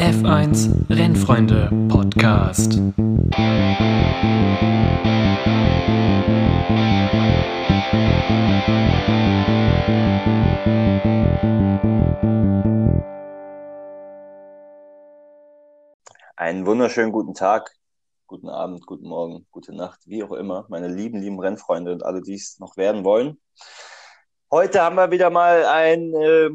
F1 Rennfreunde Podcast. Einen wunderschönen guten Tag, guten Abend, guten Morgen, gute Nacht, wie auch immer, meine lieben, lieben Rennfreunde und alle, die es noch werden wollen. Heute haben wir wieder mal ein, äh,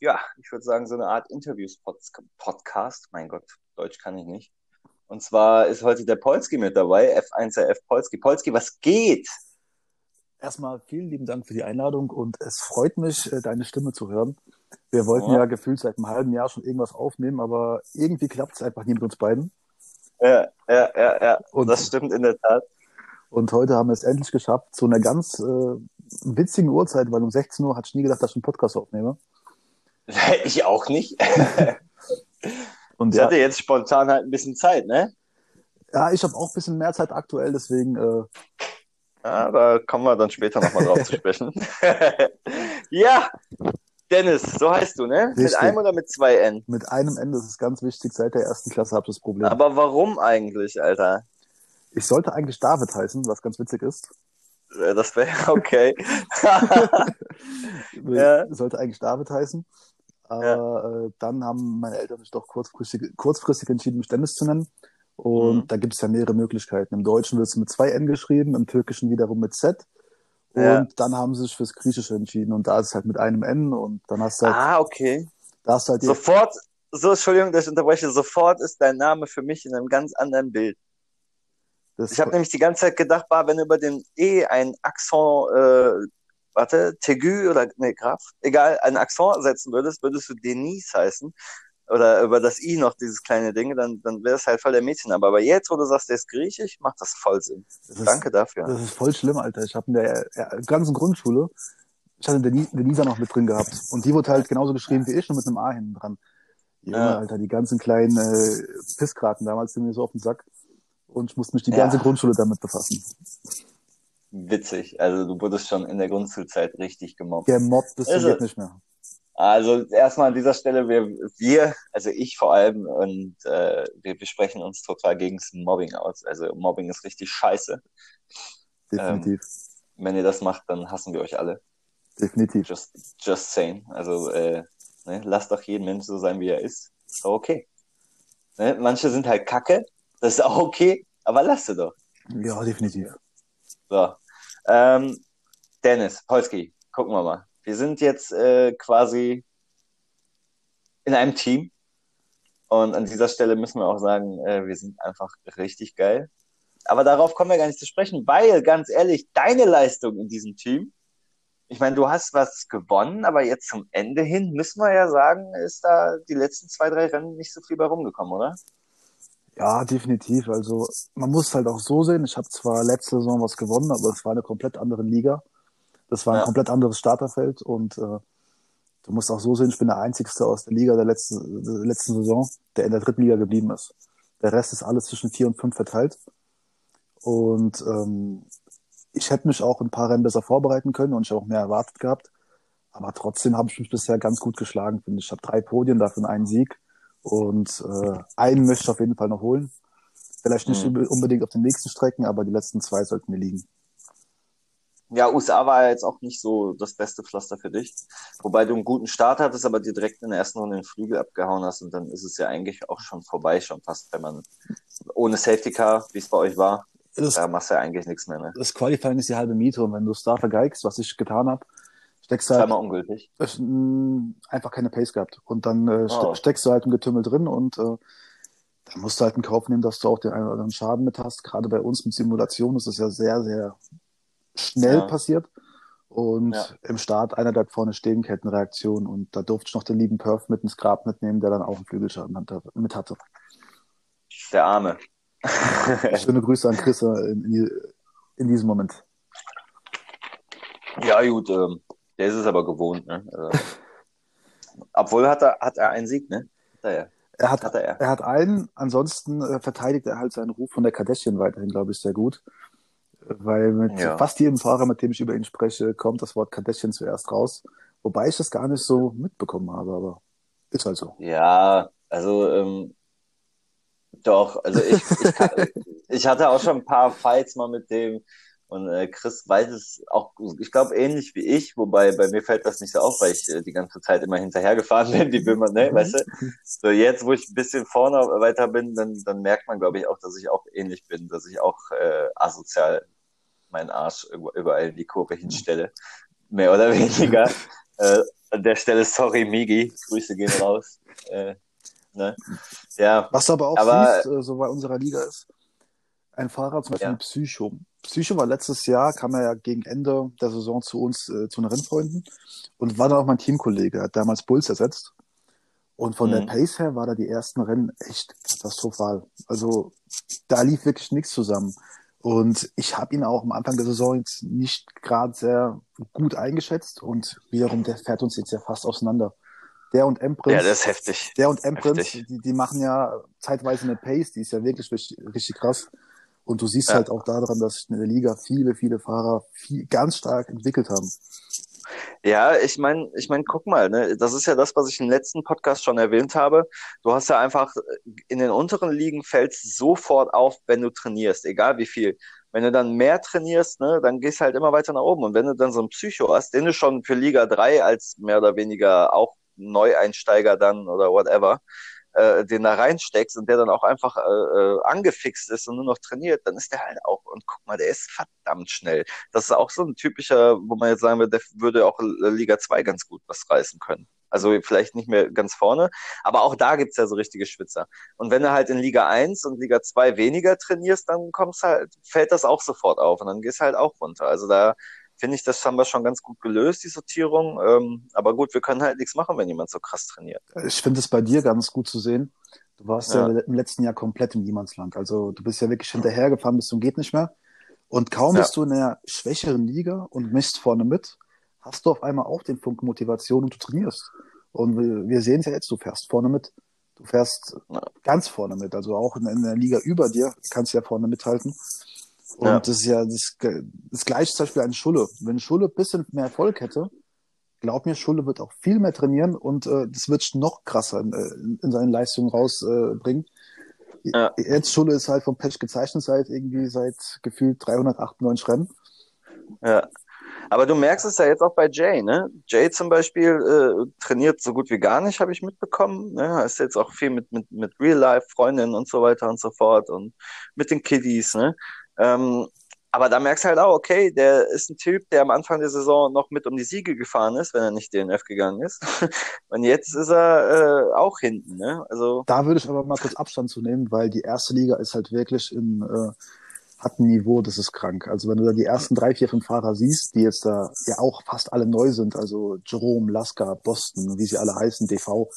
ja, ich würde sagen, so eine Art Interviews-Podcast. Mein Gott, Deutsch kann ich nicht. Und zwar ist heute der Polski mit dabei, F1RF Polski. Polski, was geht? Erstmal vielen lieben Dank für die Einladung und es freut mich, äh, deine Stimme zu hören. Wir wollten Ja. ja, gefühlt seit einem halben Jahr schon irgendwas aufnehmen, aber irgendwie klappt es einfach nie mit uns beiden. Ja, ja, ja, ja. Und- das stimmt in der Tat. Und heute haben wir es endlich geschafft, zu einer ganz äh, witzigen Uhrzeit, weil um 16 Uhr hatte ich nie gedacht, dass ich einen Podcast aufnehme. Ich auch nicht. Und Ich ja, hatte jetzt spontan halt ein bisschen Zeit, ne? ja, ich habe auch ein bisschen mehr Zeit aktuell, deswegen äh, Ja, da kommen wir dann später nochmal drauf zu sprechen. ja, Dennis, so heißt du, ne? Mit Richtig. einem oder mit zwei N? mit einem Ende ist es ganz wichtig, seit der ersten Klasse habe ich das Problem. Aber warum eigentlich, Alter? ich sollte eigentlich David heißen, was ganz witzig ist. Äh, Das wäre okay. Ja. Sollte eigentlich David heißen. Aber äh, dann haben meine Eltern sich doch kurzfristig, kurzfristig entschieden, mich Dennis zu nennen. Und Mhm. da gibt es ja mehrere Möglichkeiten. Im Deutschen wird es mit zwei N geschrieben, im Türkischen wiederum mit Z. Und Ja. dann haben sie sich fürs Griechische entschieden. Und da ist es halt mit einem N. Und dann hast du halt, ah, okay. da hast du halt Sofort, so, Entschuldigung, dass ich unterbreche, sofort ist dein Name für mich in einem ganz anderen Bild. das, Ich habe nämlich die ganze Zeit gedacht, bah, wenn über den E ein Akzent, äh, warte, Tegü oder, nee, Graf, egal, ein Akzent setzen würdest, würdest du Denise heißen. Oder über das I noch dieses kleine Ding, dann, dann wäre es halt voll der Mädchenname. Aber jetzt, wo du sagst, der ist griechisch, macht das voll Sinn. das ist, Danke dafür. Das ist voll schlimm, Alter. Ich habe in der ja, ganzen Grundschule, ich hatte Deni- Denisa noch mit drin gehabt. Und die wurde halt genauso geschrieben wie ich, nur mit einem A hinten dran. Junge, Ja. Alter, die ganzen kleinen äh, Pisskraten damals sind mir so auf den Sack. Und ich musste mich die Ja. ganze Grundschule damit befassen. Witzig. Also du wurdest schon in der Grundschulzeit richtig gemobbt. Gemobbt bis Ist zum geht es? nicht mehr. Also erstmal an dieser Stelle, wir, wir also ich vor allem, und äh, wir, wir sprechen uns total gegen das Mobbing aus. Also Mobbing ist richtig scheiße. Definitiv. Wenn ihr das macht, dann hassen wir euch alle. Definitiv. Just, just saying. Also äh, ne, lasst doch jeden Mensch so sein, wie er ist. Ist doch okay. Ne? Manche sind halt kacke, das ist auch okay, aber lasst sie doch. Ja, definitiv. So. Ähm, Dennis, Polski, gucken wir mal. Wir sind jetzt äh, quasi in einem Team. Und an dieser Stelle müssen wir auch sagen, äh, wir sind einfach richtig geil. Aber darauf kommen wir gar nicht zu sprechen, weil, ganz ehrlich, deine Leistung in diesem Team, ich meine, du hast was gewonnen, aber jetzt zum Ende hin müssen wir ja sagen, ist da die letzten zwei, drei Rennen nicht so viel bei rumgekommen, oder? Ja, definitiv. Also man muss halt auch so sehen, ich habe zwar letzte Saison was gewonnen, aber es war eine komplett andere Liga. Das war ein Ja. komplett anderes Starterfeld und äh, du musst auch so sehen, ich bin der Einzigste aus der Liga der letzten, der letzten Saison, der in der dritten Liga geblieben ist. Der Rest ist alles zwischen vier und fünf verteilt. Und ähm, ich hätte mich auch ein paar Rennen besser vorbereiten können und ich auch mehr erwartet gehabt. Aber trotzdem habe ich mich bisher ganz gut geschlagen, finde ich. Ich habe drei Podien, davon einen Sieg. Und äh, einen möchte ich auf jeden Fall noch holen. Vielleicht nicht Mhm. unbedingt auf den nächsten Strecken, aber die letzten zwei sollten mir liegen. Ja, USA war ja jetzt auch nicht so das beste Pflaster für dich. Wobei du einen guten Start hattest, aber dir direkt in der ersten Runde den Flügel abgehauen hast und dann ist es ja eigentlich auch schon vorbei, schon fast, wenn man ohne Safety Car, wie es bei euch war, Das, da machst du ja eigentlich nichts mehr, ne? das Qualifying ist die halbe Miete und wenn du es da vergeigst, was ich getan habe, steckst halt Zweimal ungültig. ich, mh, einfach keine Pace gehabt. Und dann äh, Oh. steckst du halt im Getümmel drin und äh, dann musst du halt in Kauf nehmen, dass du auch den einen oder anderen Schaden mit hast. Gerade bei uns mit Simulation ist es ja sehr, sehr schnell Ja. passiert. Und Ja. im Start einer bleibt vorne stehen, Kettenreaktion. Und da durfte ich noch den lieben Perf mit ins Grab mitnehmen, der dann auch einen Flügelschaden mit hatte. Der Arme. Schöne Grüße an Chris äh, in, in, in diesem Moment. ja, gut, ähm, der ist es aber gewohnt, ne? Also, obwohl hat er, hat er einen Sieg, ne? Hat er ja. Er hat, Hatte er. er hat einen, ansonsten äh, verteidigt er halt seinen Ruf von der Kardashian weiterhin, glaube ich, sehr gut. Weil mit Ja. fast jedem Fahrer, mit dem ich über ihn spreche, kommt das Wort Kardashian zuerst raus. Wobei ich das gar nicht so mitbekommen habe, aber ist halt so. Ja, Also, ähm, doch, also ich, ich, ich hatte auch schon ein paar Fights mal mit dem und äh, Chris weiß es auch, ich glaube, ähnlich wie ich, wobei bei mir fällt das nicht so auf, weil ich äh, die ganze Zeit immer hinterhergefahren bin, wie will man, ne, weißt du? So jetzt, wo ich ein bisschen vorne weiter bin, dann, dann merkt man, glaube ich, auch, dass ich auch ähnlich bin, dass ich auch äh, asozial meinen Arsch überall in die Kurve hinstelle. Mehr oder weniger. äh, an der Stelle, sorry, Migi, Grüße gehen raus. Äh, ne? ja, Was aber auch Aber- siehst, äh, so bei unserer Liga ist, ein Fahrer zum Beispiel Ja. Psycho. Psycho war letztes Jahr, kam er ja gegen Ende der Saison zu uns, äh, zu den Rennfreunden und war dann auch mein Teamkollege, hat damals Bulls ersetzt. Und von Mhm. der Pace her war da die ersten Rennen echt katastrophal. Also da lief wirklich nichts zusammen. Und ich habe ihn auch am Anfang der Saison jetzt nicht gerade sehr gut eingeschätzt und wiederum, der fährt uns jetzt ja fast auseinander. Der und Emprinz, ja, das ist heftig. der und Heftig. die, die machen ja zeitweise eine Pace, die ist ja wirklich richtig, richtig krass. Und du siehst Ja. halt auch daran, dass sich in der Liga viele, viele Fahrer viel, ganz stark entwickelt haben. Ja, ich meine, ich mein, guck mal, ne, das ist ja das, was ich im letzten Podcast schon erwähnt habe. Du hast ja einfach in den unteren Ligen fällt sofort auf, wenn du trainierst, egal wie viel. Wenn du dann mehr trainierst, ne, dann gehst du halt immer weiter nach oben. Und wenn du dann so einen Psycho hast, den du schon für Liga 3 als mehr oder weniger auch Neueinsteiger dann oder whatever, äh, den da reinsteckst und der dann auch einfach äh, äh, angefixt ist und nur noch trainiert, dann ist der halt auch, und guck mal, der ist verdammt schnell. Das ist auch so ein typischer, wo man jetzt sagen würde, der würde auch Liga 2 ganz gut was reißen können. Also vielleicht nicht mehr ganz vorne, aber auch da gibt's ja so richtige Schwitzer. Und wenn du halt in Liga 1 und Liga 2 weniger trainierst, dann kommst halt, fällt das auch sofort auf und dann gehst halt auch runter. Also da finde ich, das haben wir schon ganz gut gelöst, die Sortierung. Ähm, aber gut, wir können halt nichts machen, wenn jemand so krass trainiert. Ich finde es bei dir ganz gut zu sehen. Du warst ja. Ja. im letzten Jahr komplett im Niemandsland. Also du bist ja wirklich hinterhergefahren bis zum geht nicht mehr. Und kaum Ja. bist du in einer schwächeren Liga und misst vorne mit, hast du auf einmal auch den Funken Motivation und du trainierst. Und wir, sehen es ja jetzt, du fährst vorne mit. Du fährst Ja. ganz vorne mit. Also auch in, in der Liga über dir kannst du ja vorne mithalten. Und Ja. das ist ja das, das gleiche zum Beispiel an Schulle. Wenn Schulle ein bisschen mehr Erfolg hätte, glaub mir, Schulle wird auch viel mehr trainieren und äh, das wird noch krasser in, in, in seinen Leistungen rausbringen. Äh. Ja. Jetzt Schulle ist halt vom Pech gezeichnet seit irgendwie seit gefühlt 398 Rennen. Ja. Aber du merkst es ja jetzt auch bei Jay, ne? Jay zum Beispiel äh, trainiert so gut wie gar nicht, habe ich mitbekommen. Ne? Ist jetzt auch viel mit, mit, mit Real-Life-Freundinnen und so weiter und so fort und mit den Kiddies, ne? Ähm, aber da merkst du halt auch, okay, der ist ein Typ, der am Anfang der Saison noch mit um die Siege gefahren ist, wenn er nicht DNF gegangen ist. Und jetzt ist er äh, auch hinten, ne? Also, Da würde ich aber mal kurz Abstand zu nehmen, weil die erste Liga ist halt wirklich in äh, hat ein Niveau, das ist krank. Also wenn du da die ersten drei, vier, fünf Fahrer siehst, die jetzt da ja auch fast alle neu sind, also Jerome, Lasker, Boston, wie sie alle heißen, DV,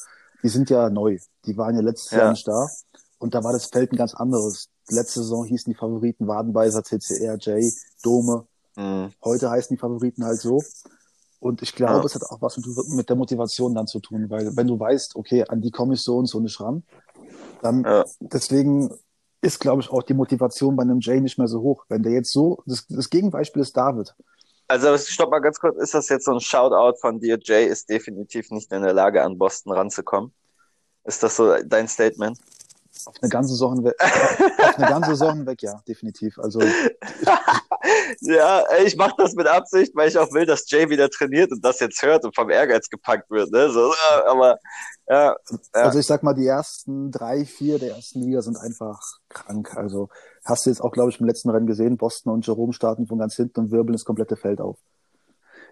die sind ja neu. Die waren ja letztes Ja. Jahr nicht da. Und da war das Feld ein ganz anderes. Letzte Saison hießen die Favoriten Wadenbeiser, TCR, J, Dome. mh, Heute heißen die Favoriten halt so. Und ich glaube, Ja. es hat auch was mit, mit der Motivation dann zu tun, weil wenn du weißt, okay, an die komme ich so und so nicht ran, dann ja. deswegen ist, glaube ich, auch die Motivation bei einem Jay nicht mehr so hoch. Wenn der jetzt so, das, das Gegenbeispiel ist David. Also stopp mal ganz kurz, ist das jetzt so ein Shoutout von dir? Jay ist definitiv nicht in der Lage, an Boston ranzukommen. Ist das so dein Statement? Auf eine ganze Saison hinweg, auf eine ganze Saison hinweg, ja, definitiv. Also Ja, ich mache das mit Absicht, weil ich auch will, dass Jay wieder trainiert und das jetzt hört und vom Ehrgeiz gepackt wird. Ne? So, aber ja, Ja. Also ich sag mal, die ersten drei, vier der ersten Liga sind einfach krank. Also hast du jetzt auch, glaube ich, im letzten Rennen gesehen, Boston und Jerome starten von ganz hinten und wirbeln das komplette Feld auf.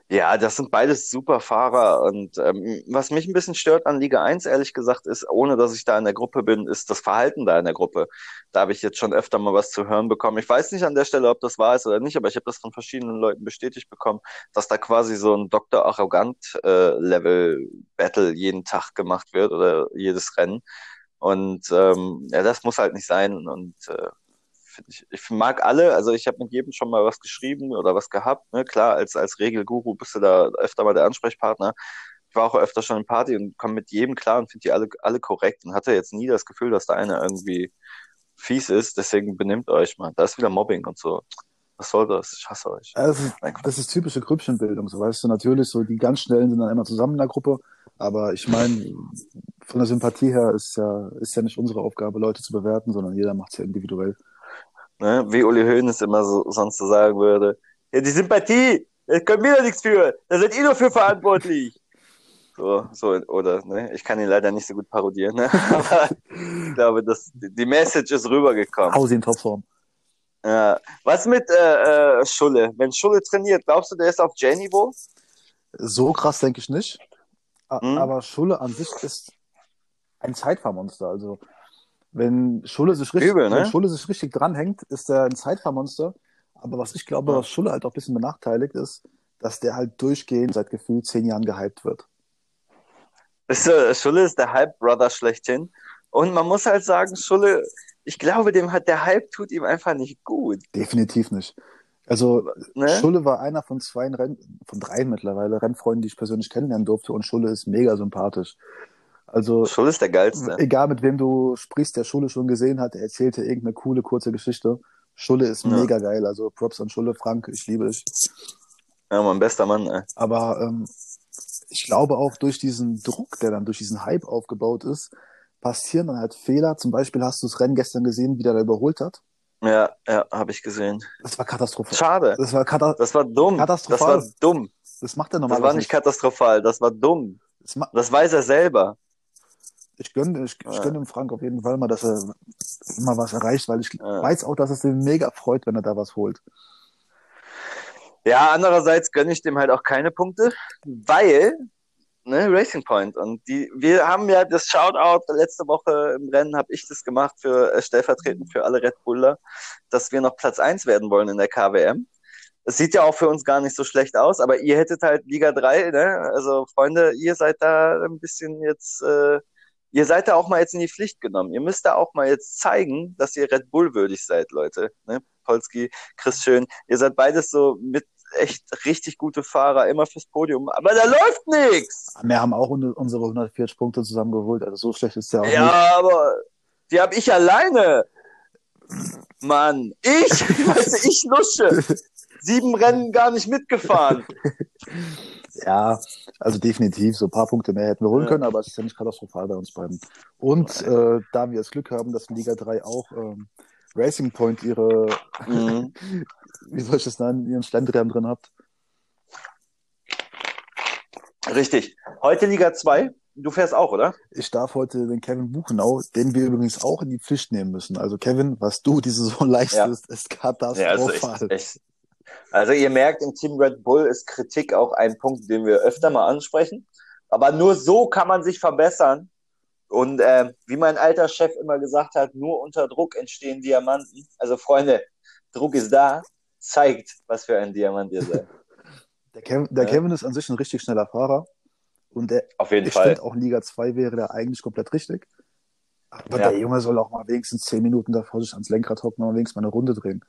Ja, das sind beides super Fahrer. Und ähm, was mich ein bisschen stört an Liga 1, ehrlich gesagt, ist, ohne dass ich da in der Gruppe bin, ist das Verhalten da in der Gruppe. Da habe ich jetzt schon öfter mal was zu hören bekommen. Ich weiß nicht an der Stelle, ob das wahr ist oder nicht, aber ich habe das von verschiedenen Leuten bestätigt bekommen, dass da quasi so ein Dr. Arrogant-Level-Battle jeden Tag gemacht wird oder jedes Rennen. Und ähm, ja, das muss halt nicht sein. Und äh, ich, ich mag alle, also ich habe mit jedem schon mal was geschrieben oder was gehabt. Ne? Klar, als, als Regelguru bist du da öfter mal der Ansprechpartner. Ich war auch öfter schon in Party und komme mit jedem klar und finde die alle, alle korrekt und hatte jetzt nie das Gefühl, dass da einer irgendwie fies ist. Deswegen benimmt euch mal. Da ist wieder Mobbing und so. Was soll das? Ich hasse euch. Also, das ist typische Grüppchenbildung, so weißt du. Natürlich, so die ganz Schnellen sind dann immer zusammen in der Gruppe, aber ich meine, von der Sympathie her ist ja, ist ja nicht unsere Aufgabe, Leute zu bewerten, sondern jeder macht es ja individuell. Ne? Wie Uli Hoeneß immer so, sonst so sagen würde. Ja, die Sympathie, da können wir da nichts für. Da seid ihr nur für verantwortlich. So, so, oder, ne? Ich kann ihn leider nicht so gut parodieren, ne? Aber ich glaube, das, die Message ist rübergekommen. Hausi in Topform. Ja. Was mit äh, äh, Schulle? Wenn Schulle trainiert, glaubst du, der ist auf J-Niveau? So krass denke ich nicht. A- Hm? Aber Schulle an sich ist ein Zeitfahrmonster. Also, wenn Schulle sich richtig, Übel, ne? wenn Schulle sich richtig dranhängt, ist er ein Zeitfahrmonster. Aber was ich glaube, Ja. was Schulle halt auch ein bisschen benachteiligt ist, dass der halt durchgehend seit gefühlt zehn Jahren gehypt wird. Ist, äh, Schulle ist der Hype-Brother schlechthin. Und man muss halt sagen, Schulle, ich glaube, dem hat der Hype tut ihm einfach nicht gut. Definitiv nicht. Also, Ne? Schulle war einer von zwei Renn von drei mittlerweile Rennfreunden, die ich persönlich kennenlernen durfte. Und Schulle ist mega sympathisch. Also, Schulle ist der geilste. egal mit wem du sprichst, der Schulle schon gesehen hat, er erzählte irgendeine coole, kurze Geschichte. Schulle ist Ja. mega geil. Also Props an Schulle, Frank, ich liebe dich. Ja, mein bester Mann, ey. Aber ähm, ich glaube auch durch diesen Druck, der dann durch diesen Hype aufgebaut ist, passieren dann halt Fehler. Zum Beispiel hast du das Rennen gestern gesehen, wie der da überholt hat. Ja, ja, habe ich gesehen. Das war katastrophal. Schade. Das war, kata Das war dumm. Das Katastrophal. war dumm. das macht er Das normalerweise war nicht katastrophal, das war dumm. Das Das weiß er selber. Ich gönne ich, ich gönn dem Frank auf jeden Fall mal, dass er mal was erreicht, weil ich weiß auch, dass es ihn mega freut, wenn er da was holt. Ja, andererseits gönne ich dem halt auch keine Punkte, weil, ne, Racing Point. Und die, wir haben ja das Shoutout letzte Woche im Rennen, habe ich das gemacht für äh, stellvertretend für alle Red Buller, dass wir noch Platz eins werden wollen in der KWM. Es sieht ja auch für uns gar nicht so schlecht aus, aber ihr hättet halt Liga 3, ne? Also Freunde, ihr seid da ein bisschen jetzt, äh, ihr seid da auch mal jetzt in die Pflicht genommen. Ihr müsst da auch mal jetzt zeigen, dass ihr Red Bull würdig seid, Leute. Ne? Polski, Chris Schön, ihr seid beides so mit echt richtig gute Fahrer, immer fürs Podium, aber da läuft nichts. Wir haben auch un- unsere 140 Punkte zusammengeholt, also so schlecht ist der auch nicht. Ja, aber die habe ich alleine. Mann, ich, weißt du, ich lusche. Sieben Rennen gar nicht mitgefahren. Ja, also definitiv, so ein paar Punkte mehr hätten wir holen Ja. können, aber es ist ja nicht katastrophal bei uns beiden. Und äh, da wir das Glück haben, dass in Liga 3 auch ähm, Racing Point ihre, Mhm. wie soll ich das nennen, ihren Schlendrian drin habt. Richtig. Heute Liga 2. Du fährst auch, oder? Ich darf heute den Kevin Buchenau, den wir übrigens auch in die Pflicht nehmen müssen. Also Kevin, was du diese Saison leistest, ist katastrophal. echt. Also ihr merkt, im Team Red Bull ist Kritik auch ein Punkt, den wir öfter mal ansprechen. Aber nur so kann man sich verbessern. Und äh, wie mein alter Chef immer gesagt hat, nur unter Druck entstehen Diamanten. Also Freunde, Druck ist da, zeigt, was für ein Diamant ihr seid. Der, Kevin, der Ja. Kevin ist an sich ein richtig schneller Fahrer. Und der, Auf jeden ich Fall. finde auch in Liga 2 wäre der eigentlich komplett richtig. Aber Ja. der Junge soll auch mal wenigstens 10 Minuten davor sich ans Lenkrad hocken und wenigstens mal eine Runde drehen.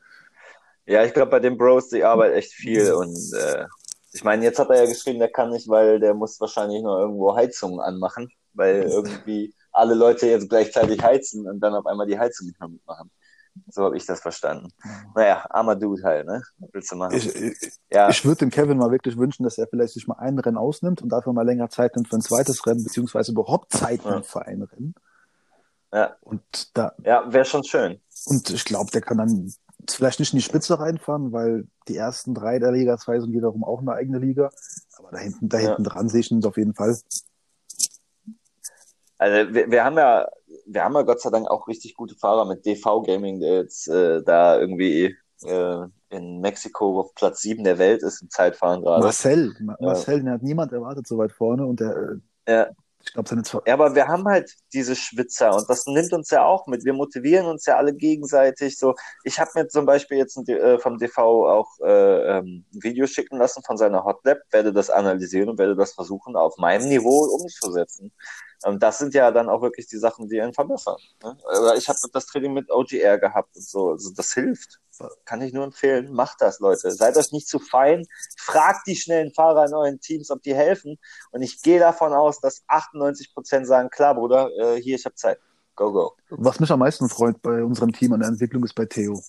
Ja, ich glaube, bei den Bros, die Arbeit echt viel. Und äh, ich meine, jetzt hat er ja geschrieben, der kann nicht, weil der muss wahrscheinlich noch irgendwo Heizungen anmachen, weil irgendwie alle Leute jetzt gleichzeitig heizen und dann auf einmal die Heizung nicht mehr mitmachen. So habe ich das verstanden. Naja, armer Dude halt, ne? Was willst du machen? Ich, ich, ja, ich würde dem Kevin mal wirklich wünschen, dass er vielleicht sich mal ein Rennen ausnimmt und dafür mal länger Zeit nimmt für ein zweites Rennen, beziehungsweise überhaupt Zeit Ja. nimmt für ein Rennen. Ja. Und da, ja wäre schon schön. und ich glaube, der kann dann vielleicht nicht in die Spitze reinfahren, weil die ersten drei der Liga 2 sind wiederum auch eine eigene Liga. Aber da hinten, da Ja. hinten dran sehe ich ihn auf jeden Fall. Also wir, wir haben ja, wir haben ja Gott sei Dank auch richtig gute Fahrer mit DV Gaming, der jetzt äh, da irgendwie äh, in Mexiko auf Platz 7 der Welt ist im Zeitfahren gerade. Marcel, Ma- Marcel, den hat niemand erwartet so weit vorne und der, äh, Ja. Ich glaube, seine zwei, Ja, aber wir haben halt diese Schwitzer und das nimmt uns ja auch mit. Wir motivieren uns ja alle gegenseitig. So, ich habe mir zum Beispiel jetzt äh, vom DV auch äh, ähm, ein Video schicken lassen von seiner Hotlab, werde das analysieren und werde das versuchen, auf meinem Niveau umzusetzen. Und das sind ja dann auch wirklich die Sachen, die einen verbessern. Ne? Ich habe das Training mit OGR gehabt und so. Also das hilft. Kann ich nur empfehlen. Macht das, Leute. Seid euch nicht zu fein. Fragt die schnellen Fahrer in euren Teams, ob die helfen. Und ich gehe davon aus, dass 98 Prozent sagen, klar, Bruder, äh, hier, ich habe Zeit. Go, go. was mich am meisten freut bei unserem Team an der Entwicklung ist bei Theo.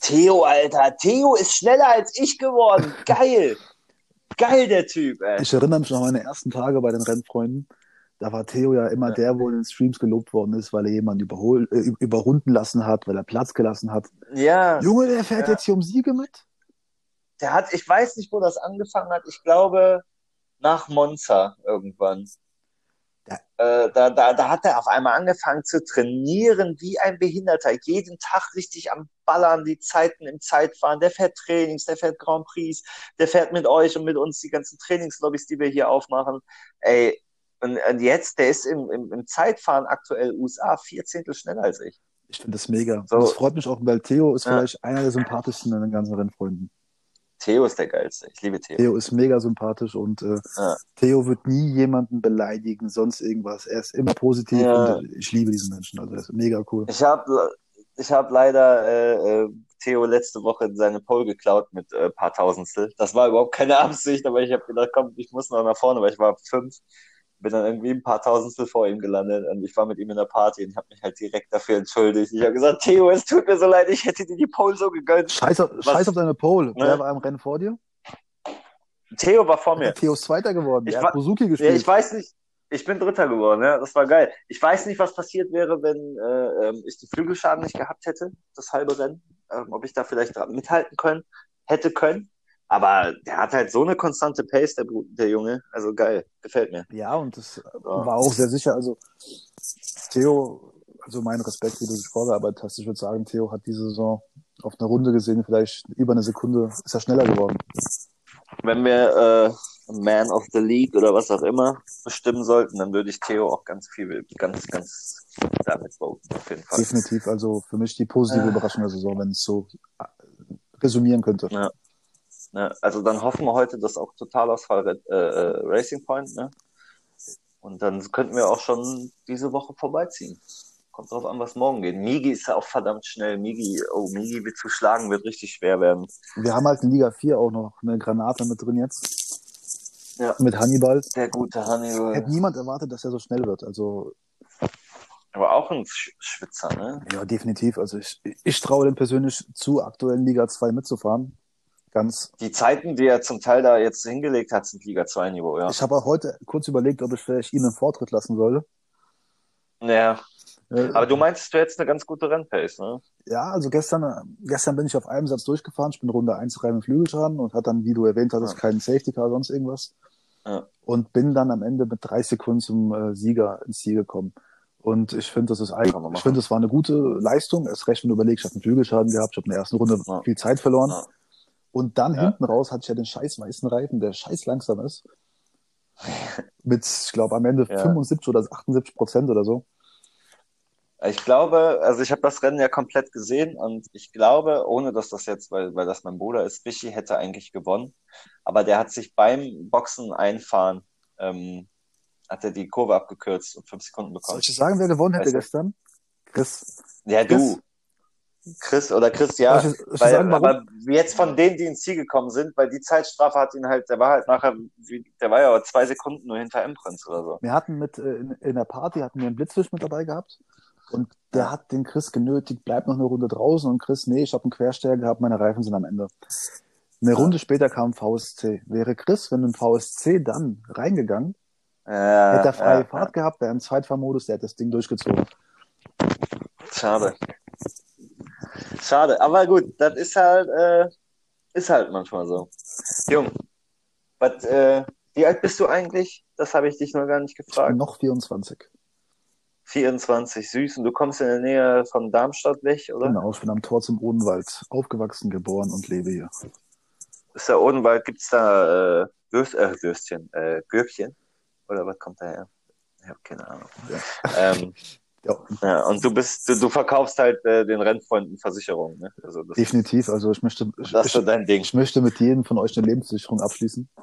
Theo, Alter. Theo ist schneller als ich geworden. Geil. Geil, der Typ, ey. Ich erinnere mich noch an meine ersten Tage bei den Rennfreunden. Da war Theo ja immer Ja. der, wo in den Streams gelobt worden ist, weil er jemanden überhol äh, überrunden lassen hat, weil er Platz gelassen hat. Ja, Junge, der fährt Ja. jetzt hier um Siege mit? der hat, ich weiß nicht, wo das angefangen hat. Ich glaube, nach Monza irgendwann. Ja. Äh, da, da, da hat er auf einmal angefangen zu trainieren wie ein Behinderter. Jeden Tag richtig am Ballern, die Zeiten im Zeitfahren. Der fährt Trainings, der fährt Grand Prix, der fährt mit euch und mit uns die ganzen Trainingslobbys, die wir hier aufmachen. Ey, und, jetzt, der ist im, im, im Zeitfahren aktuell USA vier Zehntel schneller als ich. Ich finde das mega. So. Und das freut mich auch, weil Theo ist Ja. vielleicht einer der sympathischsten in den ganzen Rennfreunden. Theo ist der geilste. Ich liebe Theo. Theo ist mega sympathisch und äh, Ja. Theo wird nie jemanden beleidigen, sonst irgendwas. Er ist immer positiv Ja. und ich liebe diesen Menschen. Also er ist mega cool. Ich habe ich hab leider äh, äh, Theo letzte Woche seine Pole geklaut mit äh, paar Tausendstel. Das war überhaupt keine Absicht, aber ich habe gedacht, komm, ich muss noch nach vorne, weil ich war fünf. Bin dann irgendwie ein paar Tausendstel vor ihm gelandet und ich war mit ihm in der Party und habe mich halt direkt dafür entschuldigt. Ich habe gesagt, Theo, es tut mir so leid, ich hätte dir die Pole so gegönnt. Scheiß auf, scheiß auf deine Pole. Ne? Wer war im Rennen vor dir? Theo war vor mir. Theo ist Zweiter geworden. Ich er hat Buzuki Ja, gespielt. ich weiß nicht. Ich bin Dritter geworden, ja. Das war geil. Ich weiß nicht, was passiert wäre, wenn äh, ähm, ich die Flügelschaden nicht gehabt hätte, das halbe Rennen. Ähm, ob ich da vielleicht dran mithalten können, hätte können. Aber der hat halt so eine konstante Pace, der, der Junge. Also geil. Gefällt mir. Ja, und das Ja. war auch sehr sicher. Also Theo, also mein Respekt, wie du dich vorgearbeitet hast. Ich würde sagen, Theo hat diese Saison auf einer Runde gesehen, vielleicht über eine Sekunde ist er schneller geworden. Wenn wir äh, Man of the League oder was auch immer bestimmen sollten, dann würde ich Theo auch ganz viel, ganz, ganz damit voten, auf jeden Fall. Definitiv. Also für mich die positive Ah. Überraschung der Saison, wenn es so äh, resümieren könnte. Ja. Ja, also dann hoffen wir heute, dass auch Totalausfall äh, äh, Racing Point, ne? Und dann könnten wir auch schon diese Woche vorbeiziehen. Kommt drauf an, was morgen geht. Migi ist ja auch verdammt schnell. Migi, oh, Migi wird zu schlagen, wird richtig schwer werden. Wir haben halt in Liga 4 auch noch eine Granate mit drin jetzt. Ja. Mit Hannibal. Der gute Hannibal. Hätte niemand erwartet, dass er so schnell wird. Also, Aber auch ein Sch Schwitzer, ne? ja, definitiv. Also ich, ich traue dem persönlich zu, aktuell in Liga 2 mitzufahren. Ganz. Die Zeiten, die er zum Teil da jetzt hingelegt hat, sind Liga 2 Niveau, ja. Ich habe auch heute kurz überlegt, ob ich vielleicht ihn einen Vortritt lassen solle. Ja. Äh, Aber du meintest, du hättest eine ganz gute Rennpace, ne? Ja, also gestern, gestern bin ich auf einem Satz durchgefahren. Ich bin Runde 1 rein mit Flügelschaden und hat dann, wie du erwähnt hattest, Ja. keinen Safety Car, sonst irgendwas. Ja. Und bin dann am Ende mit drei Sekunden zum äh, Sieger ins Ziel gekommen. Und ich finde, das ist eigentlich, ich finde, das war eine gute Leistung. Erst recht, wenn du überlegst, ich habe einen Flügelschaden gehabt, ich habe in der ersten Runde Ja. viel Zeit verloren. Ja. Und dann Ja. hinten raus hatte ich ja den scheiß weißen Reifen, der scheiß langsam ist. Mit, ich glaube, am Ende Ja. 75 oder 78 Prozent oder so. Ich glaube, also ich habe das Rennen ja komplett gesehen und ich glaube, ohne dass das jetzt, weil, weil das mein Bruder ist, Richie hätte eigentlich gewonnen. Aber der hat sich beim Boxen einfahren, ähm, hat er die Kurve abgekürzt und fünf Sekunden Soll bekommen. ich dir sagen, wer gewonnen hätte gestern? Chris. Ja, du. Chris oder Chris, ja. Ich, ich Weil, sagen, aber jetzt von denen, die ins Ziel gekommen sind, weil die Zeitstrafe hat ihn halt, der war halt nachher, der war ja zwei Sekunden nur hinter M-Prinz oder so. Wir hatten mit, äh, in, in der Party hatten wir einen Blitzfisch mit dabei gehabt. Und der Ja. hat den Chris genötigt, bleib noch eine Runde draußen. Und Chris, nee, ich habe einen Quersteher gehabt, meine Reifen sind am Ende. Eine Ja. Runde später kam VSC. Wäre Chris, wenn im VSC dann reingegangen, Ja, hätte er freie ja, Fahrt gehabt, wäre im Zweitfahrmodus, der hätte das Ding durchgezogen. Schade. Schade, aber gut, das ist halt, äh, ist halt manchmal so. Jung, was, äh, wie alt bist du eigentlich? Das habe ich dich noch gar nicht gefragt. Noch 24. 24, süß, und du kommst in der Nähe von Darmstadt weg, oder? Genau, ich bin am Tor zum Odenwald. Aufgewachsen, geboren und lebe hier. Ist der Odenwald, gibt's da äh, Würst, äh, Würstchen, äh, Gürkchen? Oder was kommt da her? Ich habe keine Ahnung. Ähm, Ja, ja, und du bist, du, du verkaufst halt äh, den Rennfreunden Versicherungen, ne? Also das, definitiv. Also ich möchte, ich, das ist dein Ding. ich möchte mit jedem von euch eine Lebensversicherung abschließen.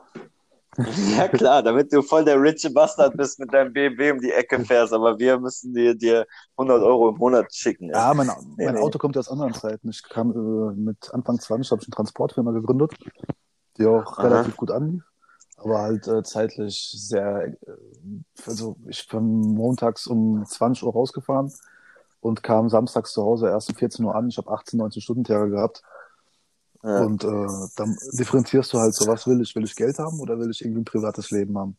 Ja klar, damit du voll der riche Bastard bist mit deinem BMW um die Ecke fährst, aber wir müssen dir, dir 100 Euro im Monat schicken. Ja. Ja, mein, Nee, mein nee. Auto kommt ja aus anderen Zeiten. Ich kam äh, mit Anfang 20, habe ich eine Transportfirma gegründet, die auch Aha. relativ gut anlief, aber halt äh, zeitlich sehr, äh, also ich bin montags um 20 Uhr rausgefahren und kam samstags zu Hause erst um 14 Uhr an. Ich habe 18, 19 Stunden Tage gehabt Ja. und äh, dann differenzierst du halt so, was will ich? Will ich Geld haben oder will ich irgendwie ein privates Leben haben?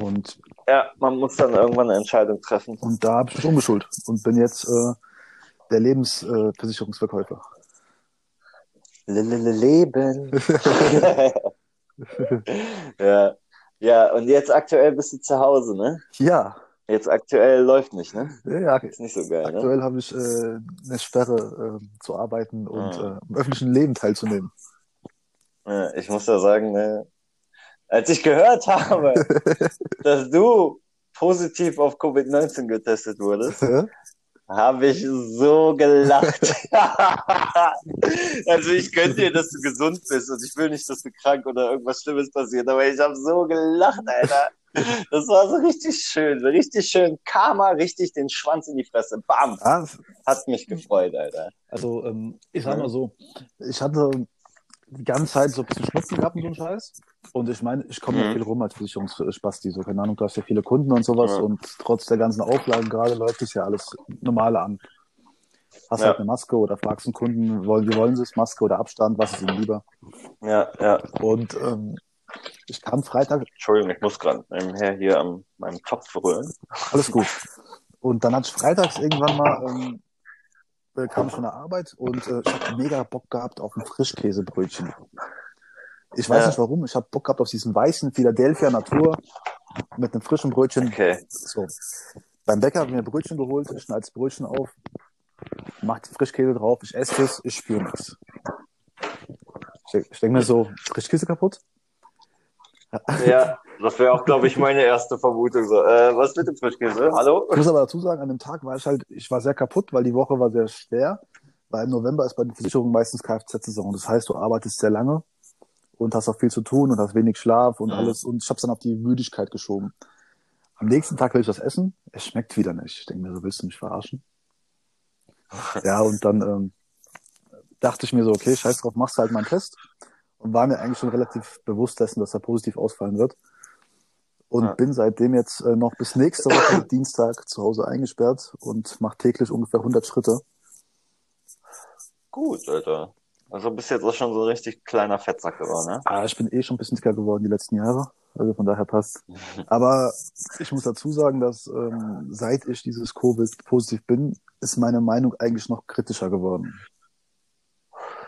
Und, Ja, man muss dann irgendwann eine Entscheidung treffen. und da habe ich mich umgeschult und bin jetzt äh, der Lebensversicherungsverkäufer. Leben. ja. ja, und jetzt aktuell bist du zu Hause, ne? ja, Jetzt aktuell läuft nicht, ne? ja, Ist nicht so geil, ne? aktuell habe ich äh, eine Sperre äh, zu arbeiten und Ah. äh, im öffentlichen Leben teilzunehmen. Ja, ich muss ja sagen, ne, als ich gehört habe, dass du positiv auf Covid-19 getestet wurdest, habe ich so gelacht. also ich gönne dir, dass du gesund bist und ich will nicht, dass du krank oder irgendwas Schlimmes passiert, aber ich habe so gelacht, Alter. Das war so richtig schön, so richtig schön Karma, richtig den Schwanz in die Fresse. Bam! Ah, Hat mich gefreut, Alter. Also, ähm, ich sag mal so, ich hatte die ganze Zeit so ein bisschen Schnupfen gehabt und so einen Scheiß. Und ich meine, ich komme ja Mhm. viel rum als Versicherungsspasti, so keine Ahnung, du hast ja viele Kunden und sowas Ja. und trotz der ganzen Auflagen gerade läuft es ja alles normale an. Hast Ja. halt eine Maske oder fragst einen Kunden, wollen, wie wollen sie es, Maske oder Abstand, was ist ihnen lieber? Ja, ja. Und ähm, ich kam Freitag, Entschuldigung, ich muss gerade nebenher hier an meinem Kopf rühren. alles gut. Und dann hatte ich freitags irgendwann mal, ähm, äh, kam ich von der Arbeit und äh, ich habe mega Bock gehabt auf ein Frischkäsebrötchen. Ich weiß Ja. nicht warum, ich habe Bock gehabt auf diesen weißen Philadelphia Natur mit einem frischen Brötchen. Okay. So. Beim Bäcker habe ich mir Brötchen geholt, ich schneide das Brötchen auf, mach die Frischkäse drauf, ich esse es, ich spüre nichts. Ich, ich denke mir so, Frischkäse kaputt? Ja, das wäre auch, glaube ich, meine erste Vermutung. So, äh, was mit dem Frischkäse? Hallo? Ich muss aber dazu sagen, an dem Tag war ich halt, ich war sehr kaputt, weil die Woche war sehr schwer, weil im November ist bei den Versicherungen meistens Kfz-Saison. Das heißt, du arbeitest sehr lange und hast auch viel zu tun und hast wenig Schlaf und Mhm. alles und ich habe es dann auf die Müdigkeit geschoben. Am nächsten Tag will ich das essen, es schmeckt wieder nicht. Ich denke mir so, willst du mich verarschen? Ja, und dann ähm, dachte ich mir so, okay, scheiß drauf, machst du halt mal einen Test und war mir eigentlich schon relativ bewusst dessen, dass er positiv ausfallen wird. Und Ja. bin seitdem jetzt äh, noch bis nächste Woche Dienstag zu Hause eingesperrt und mache täglich ungefähr 100 Schritte. Gut, Alter. Also bist jetzt auch schon so ein richtig kleiner Fettsack geworden, ne? Ah, ich bin eh schon ein bisschen dicker geworden die letzten Jahre. Also von daher passt. Aber ich muss dazu sagen, dass ähm, seit ich dieses Covid positiv bin, ist meine Meinung eigentlich noch kritischer geworden.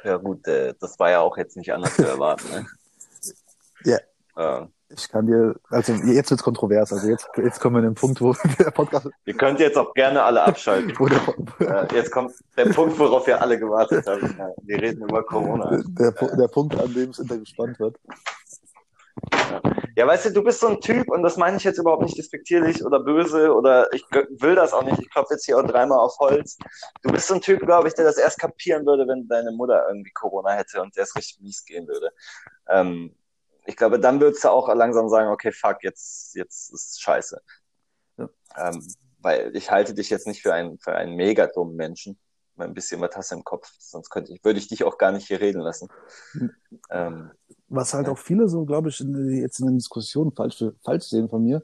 Ja gut, äh, das war ja auch jetzt nicht anders zu erwarten, ne? Ja. Äh, Ich kann dir, also jetzt wird's kontrovers. Also jetzt, jetzt kommen wir an den Punkt, wo der Podcast, ihr könnt jetzt auch gerne alle abschalten. äh, jetzt kommt der Punkt, worauf wir alle gewartet haben. Ja, wir reden über Corona. der, der Punkt, an dem es spannend wird. Ja, weißt du, du bist so ein Typ, und das meine ich jetzt überhaupt nicht despektierlich oder böse oder ich will das auch nicht. Ich klopfe jetzt hier auch dreimal auf Holz. Du bist so ein Typ, glaube ich, der das erst kapieren würde, wenn deine Mutter irgendwie Corona hätte und der es richtig mies gehen würde. Ähm, ich glaube, dann würdest du auch langsam sagen, okay, fuck, jetzt, jetzt ist scheiße. Ja. Ähm, weil ich halte dich jetzt nicht für einen, für einen mega dummen Menschen. Ein bisschen was hast du im Kopf, sonst könnte ich, würde ich dich auch gar nicht hier reden lassen. Hm. Ähm, Was halt Ja. auch viele so, glaube ich, in, jetzt in den Diskussionen falsch, falsch sehen von mir.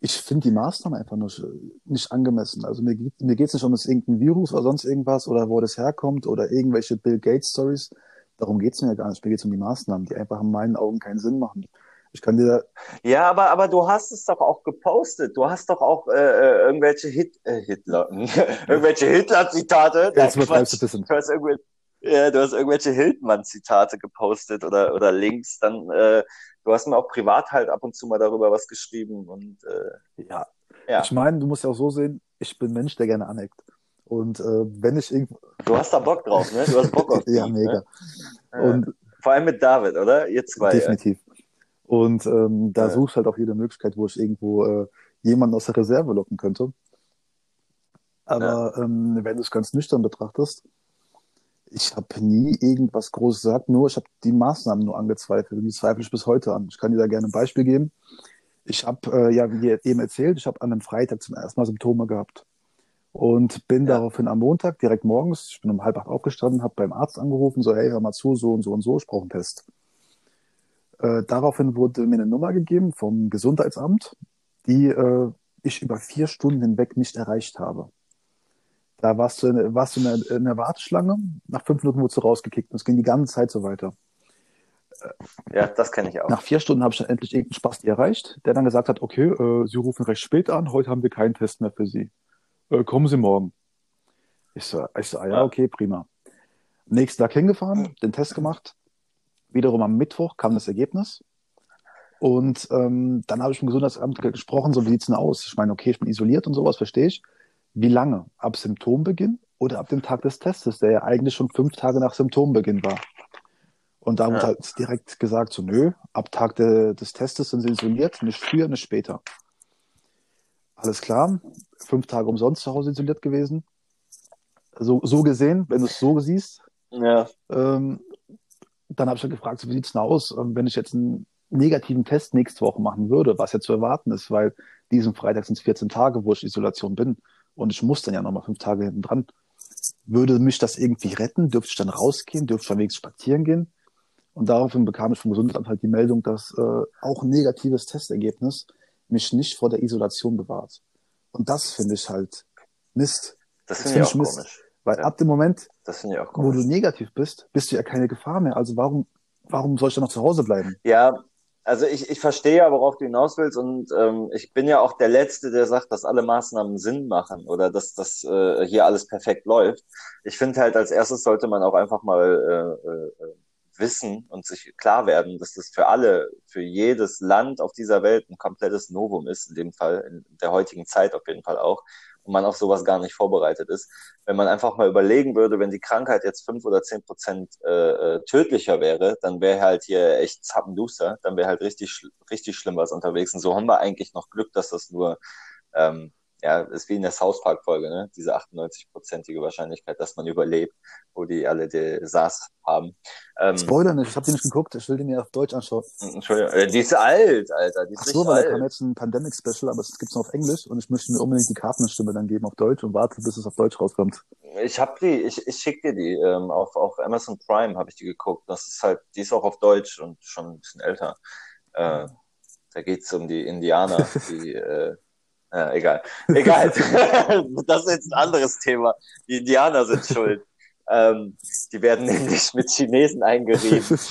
Ich finde die Maßnahmen einfach nur nicht angemessen. Also mir, geht- mir geht es nicht um das irgendein Virus oder sonst irgendwas oder wo das herkommt oder irgendwelche Bill Gates Stories. Darum geht es mir ja gar nicht. Mir geht es um die Maßnahmen, die einfach in meinen Augen keinen Sinn machen. Ich kann dir, Ja, aber, aber du hast es doch auch gepostet. Du hast doch auch äh, äh, irgendwelche Hit, äh, Hitler, irgendwelche Hitler-Zitate. Jetzt übertreibst du Quatsch. ein bisschen. Du hast, irgendwel ja, du hast irgendwelche Hildmann-Zitate gepostet oder, oder Links. Dann, äh, du hast mir auch privat halt ab und zu mal darüber was geschrieben. Und äh, ja, ja, ich meine, du musst ja auch so sehen, ich bin Mensch, der gerne aneckt. Und äh, wenn ich irgendwo, du hast da Bock drauf, ne? Du hast Bock auf ja, die, mega. Ne? Ja. Und Vor allem mit David, oder? Ihr zwei. Definitiv. Und ähm, da Ja. suche ich halt auch jede Möglichkeit, wo ich irgendwo äh, jemanden aus der Reserve locken könnte. Aber ähm, wenn du es ganz nüchtern betrachtest, ich habe nie irgendwas Großes gesagt, nur ich habe die Maßnahmen nur angezweifelt. Und die zweifle ich bis heute an. Ich kann dir da gerne ein Beispiel geben. Ich habe, äh, ja, wie eben erzählt, ich habe an einem Freitag zum ersten Mal Symptome gehabt. Und bin Ja. daraufhin am Montag direkt morgens, ich bin um halb acht aufgestanden, habe beim Arzt angerufen, so, hey, hör mal zu, so und so und so, ich brauche einen Test. Äh, daraufhin wurde mir eine Nummer gegeben vom Gesundheitsamt, die äh, ich über vier Stunden hinweg nicht erreicht habe. Da warst du, in, warst du in, der, in der Warteschlange, nach fünf Minuten wurdest du rausgekickt und es ging die ganze Zeit so weiter. Ja, das kenne ich auch. Nach vier Stunden habe ich dann endlich irgendeinen Spasti erreicht, der dann gesagt hat, okay, äh, Sie rufen recht spät an, heute haben wir keinen Test mehr für Sie. Äh, kommen Sie morgen. Ich so, ich so, ah ja, okay, prima. Nächsten Tag hingefahren, den Test gemacht. Wiederum am Mittwoch kam das Ergebnis. Und ähm, dann habe ich mit dem Gesundheitsamt gesprochen, so wie sieht's denn aus? Ich meine, okay, ich bin isoliert und sowas, verstehe ich. Wie lange? Ab Symptombeginn oder ab dem Tag des Testes, der ja eigentlich schon fünf Tage nach Symptombeginn war? Und da Ja. wurde halt direkt gesagt, so nö, ab Tag de, des Testes sind sie isoliert, nicht früher, nicht später. Alles klar, fünf Tage umsonst zu Hause isoliert gewesen. So, so gesehen, wenn du es so siehst, Ja, ähm, dann habe ich halt gefragt, so, wie sieht's denn aus, ähm, wenn ich jetzt einen negativen Test nächste Woche machen würde, was ja zu erwarten ist, weil diesen Freitag sind es 14 Tage, wo ich in Isolation bin und ich muss dann ja nochmal fünf Tage hinten dran. Würde mich das irgendwie retten? Dürfte ich dann rausgehen? Dürfte ich dann wenigstens spazieren gehen? Und daraufhin bekam ich vom Gesundheitsamt halt die Meldung, dass äh, auch ein negatives Testergebnis mich nicht vor der Isolation bewahrt. Und das finde ich halt Mist. das finde ich find auch ich Mist. komisch. Weil Ja. ab dem Moment, auch wo du negativ bist, bist du ja keine Gefahr mehr. Also warum, warum soll ich dann noch zu Hause bleiben? Ja, also ich, ich verstehe ja, worauf du hinaus willst und ähm, ich bin ja auch der Letzte, der sagt, dass alle Maßnahmen Sinn machen oder dass das äh, hier alles perfekt läuft. Ich finde halt, als erstes sollte man auch einfach mal äh, äh, wissen und sich klar werden, dass das für alle, für jedes Land auf dieser Welt ein komplettes Novum ist, in dem Fall, in der heutigen Zeit auf jeden Fall auch, und man auf sowas gar nicht vorbereitet ist. Wenn man einfach mal überlegen würde, wenn die Krankheit jetzt fünf oder zehn Prozent äh, äh, tödlicher wäre, dann wäre halt hier echt zappenduster, dann wäre halt richtig, richtig schlimm was unterwegs. Und so haben wir eigentlich noch Glück, dass das nur, ähm, ja, ist wie in der South Park Folge, ne? Diese 98-prozentige Wahrscheinlichkeit, dass man überlebt, wo die alle die SARS haben. Ähm, Spoiler nicht, ich habe die nicht geguckt, ich will die mir auf Deutsch anschauen. Entschuldigung, äh, die ist alt, Alter, die ist Ach so, weil da kam alt. jetzt ein Pandemic-Special, aber es gibt's nur auf Englisch und ich möchte mir unbedingt die Kartenstimme dann geben auf Deutsch und warte, bis es auf Deutsch rauskommt. Ich hab die, ich, ich schick dir die, ähm, auf, auf Amazon Prime habe ich die geguckt. Das ist halt, die ist auch auf Deutsch und schon ein bisschen älter. Äh, da geht's um die Indianer, die, äh, ja, egal. Egal. das ist jetzt ein anderes Thema. Die Indianer sind schuld. Ähm, die werden nämlich mit Chinesen eingerieben.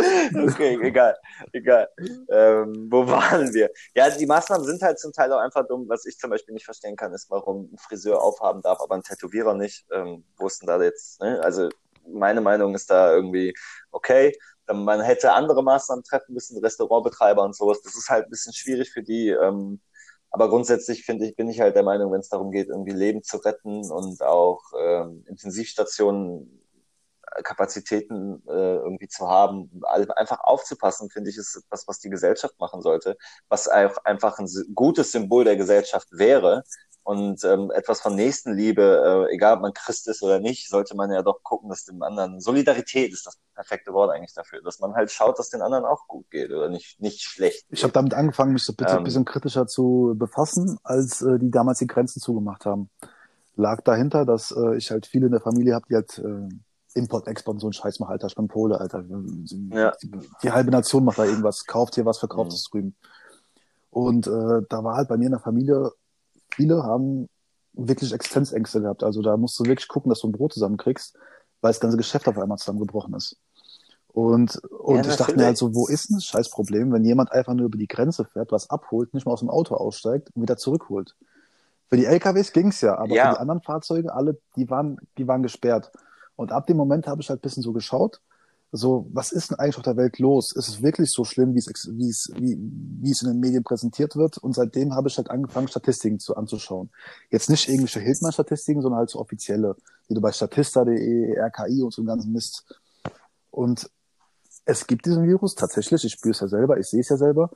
Okay, egal, egal. Ähm, wo waren wir? Ja, die Maßnahmen sind halt zum Teil auch einfach dumm. Was ich zum Beispiel nicht verstehen kann, ist, warum ein Friseur aufhaben darf, aber ein Tätowierer nicht. Ähm, wo ist denn da jetzt? Ne? Also meine Meinung ist da irgendwie okay. Dann, man hätte andere Maßnahmen treffen müssen, Restaurantbetreiber und sowas. Das ist halt ein bisschen schwierig für die. Ähm, aber grundsätzlich finde ich, bin ich halt der Meinung, wenn es darum geht, irgendwie Leben zu retten und auch ähm, Intensivstationen Kapazitäten äh, irgendwie zu haben, einfach aufzupassen, finde ich, ist etwas, was die Gesellschaft machen sollte, was auch einfach ein gutes Symbol der Gesellschaft wäre. Und ähm, etwas von Nächstenliebe, äh, egal ob man Christ ist oder nicht, sollte man ja doch gucken, dass dem anderen, Solidarität ist das perfekte Wort eigentlich dafür, dass man halt schaut, dass den anderen auch gut geht oder nicht, nicht schlecht. Ich habe damit angefangen, mich so ein bisschen, Ähm. bisschen kritischer zu befassen, als äh, die damals die Grenzen zugemacht haben. Lag dahinter, dass äh, ich halt viele in der Familie habe, die halt äh, Import, Export und so einen Scheiß machen, Alter. Ich bin Pole, Alter. Ja. Die, die halbe Nation macht da irgendwas, kauft hier was, verkauft Mhm. es drüben. Und äh, da war halt bei mir in der Familie, viele haben wirklich Existenzängste gehabt. Also da musst du wirklich gucken, dass du ein Brot zusammenkriegst, weil das ganze Geschäft auf einmal zusammengebrochen ist. Und, und Ja, ich dachte mir halt so, wo ist denn das Scheißproblem, wenn jemand einfach nur über die Grenze fährt, was abholt, nicht mal aus dem Auto aussteigt und wieder zurückholt. Für die LKWs ging's ja, aber Ja. für die anderen Fahrzeuge, alle, die waren, die waren gesperrt. Und ab dem Moment habe ich halt ein bisschen so geschaut, so, was ist denn eigentlich auf der Welt los? Ist es wirklich so schlimm, wie es, wie es, wie, wie es in den Medien präsentiert wird? Und seitdem habe ich halt angefangen, Statistiken zu, anzuschauen. Jetzt nicht irgendwelche Hildmann-Statistiken, sondern halt so offizielle, die du bei Statista.de, RKI und so einen ganzen Mist. Und es gibt diesen Virus tatsächlich, ich spüre es ja selber, ich sehe es ja selber.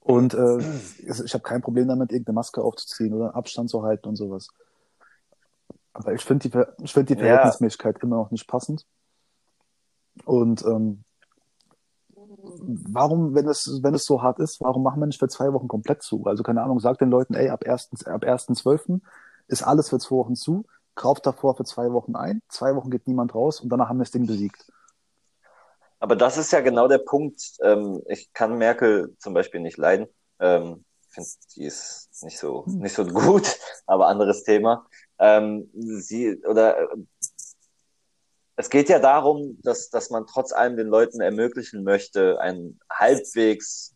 Und äh, ich habe kein Problem damit, irgendeine Maske aufzuziehen oder Abstand zu halten und sowas. Aber ich finde die, ich find die Ja. Verhältnismäßigkeit immer noch nicht passend. Und ähm, warum, wenn es, wenn es so hart ist, warum machen wir nicht für zwei Wochen komplett zu? Also keine Ahnung, sagt den Leuten, ey, ab 1. ab 1.12. ist alles für zwei Wochen zu, kauft davor für zwei Wochen ein, zwei Wochen geht niemand raus und danach haben wir das Ding besiegt. Aber das ist ja genau der Punkt. Ähm, ich kann Merkel zum Beispiel nicht leiden. Ähm, ich finde, die ist nicht so, nicht so gut, aber anderes Thema. Ähm, sie, oder, es geht ja darum, dass, dass man trotz allem den Leuten ermöglichen möchte, ein halbwegs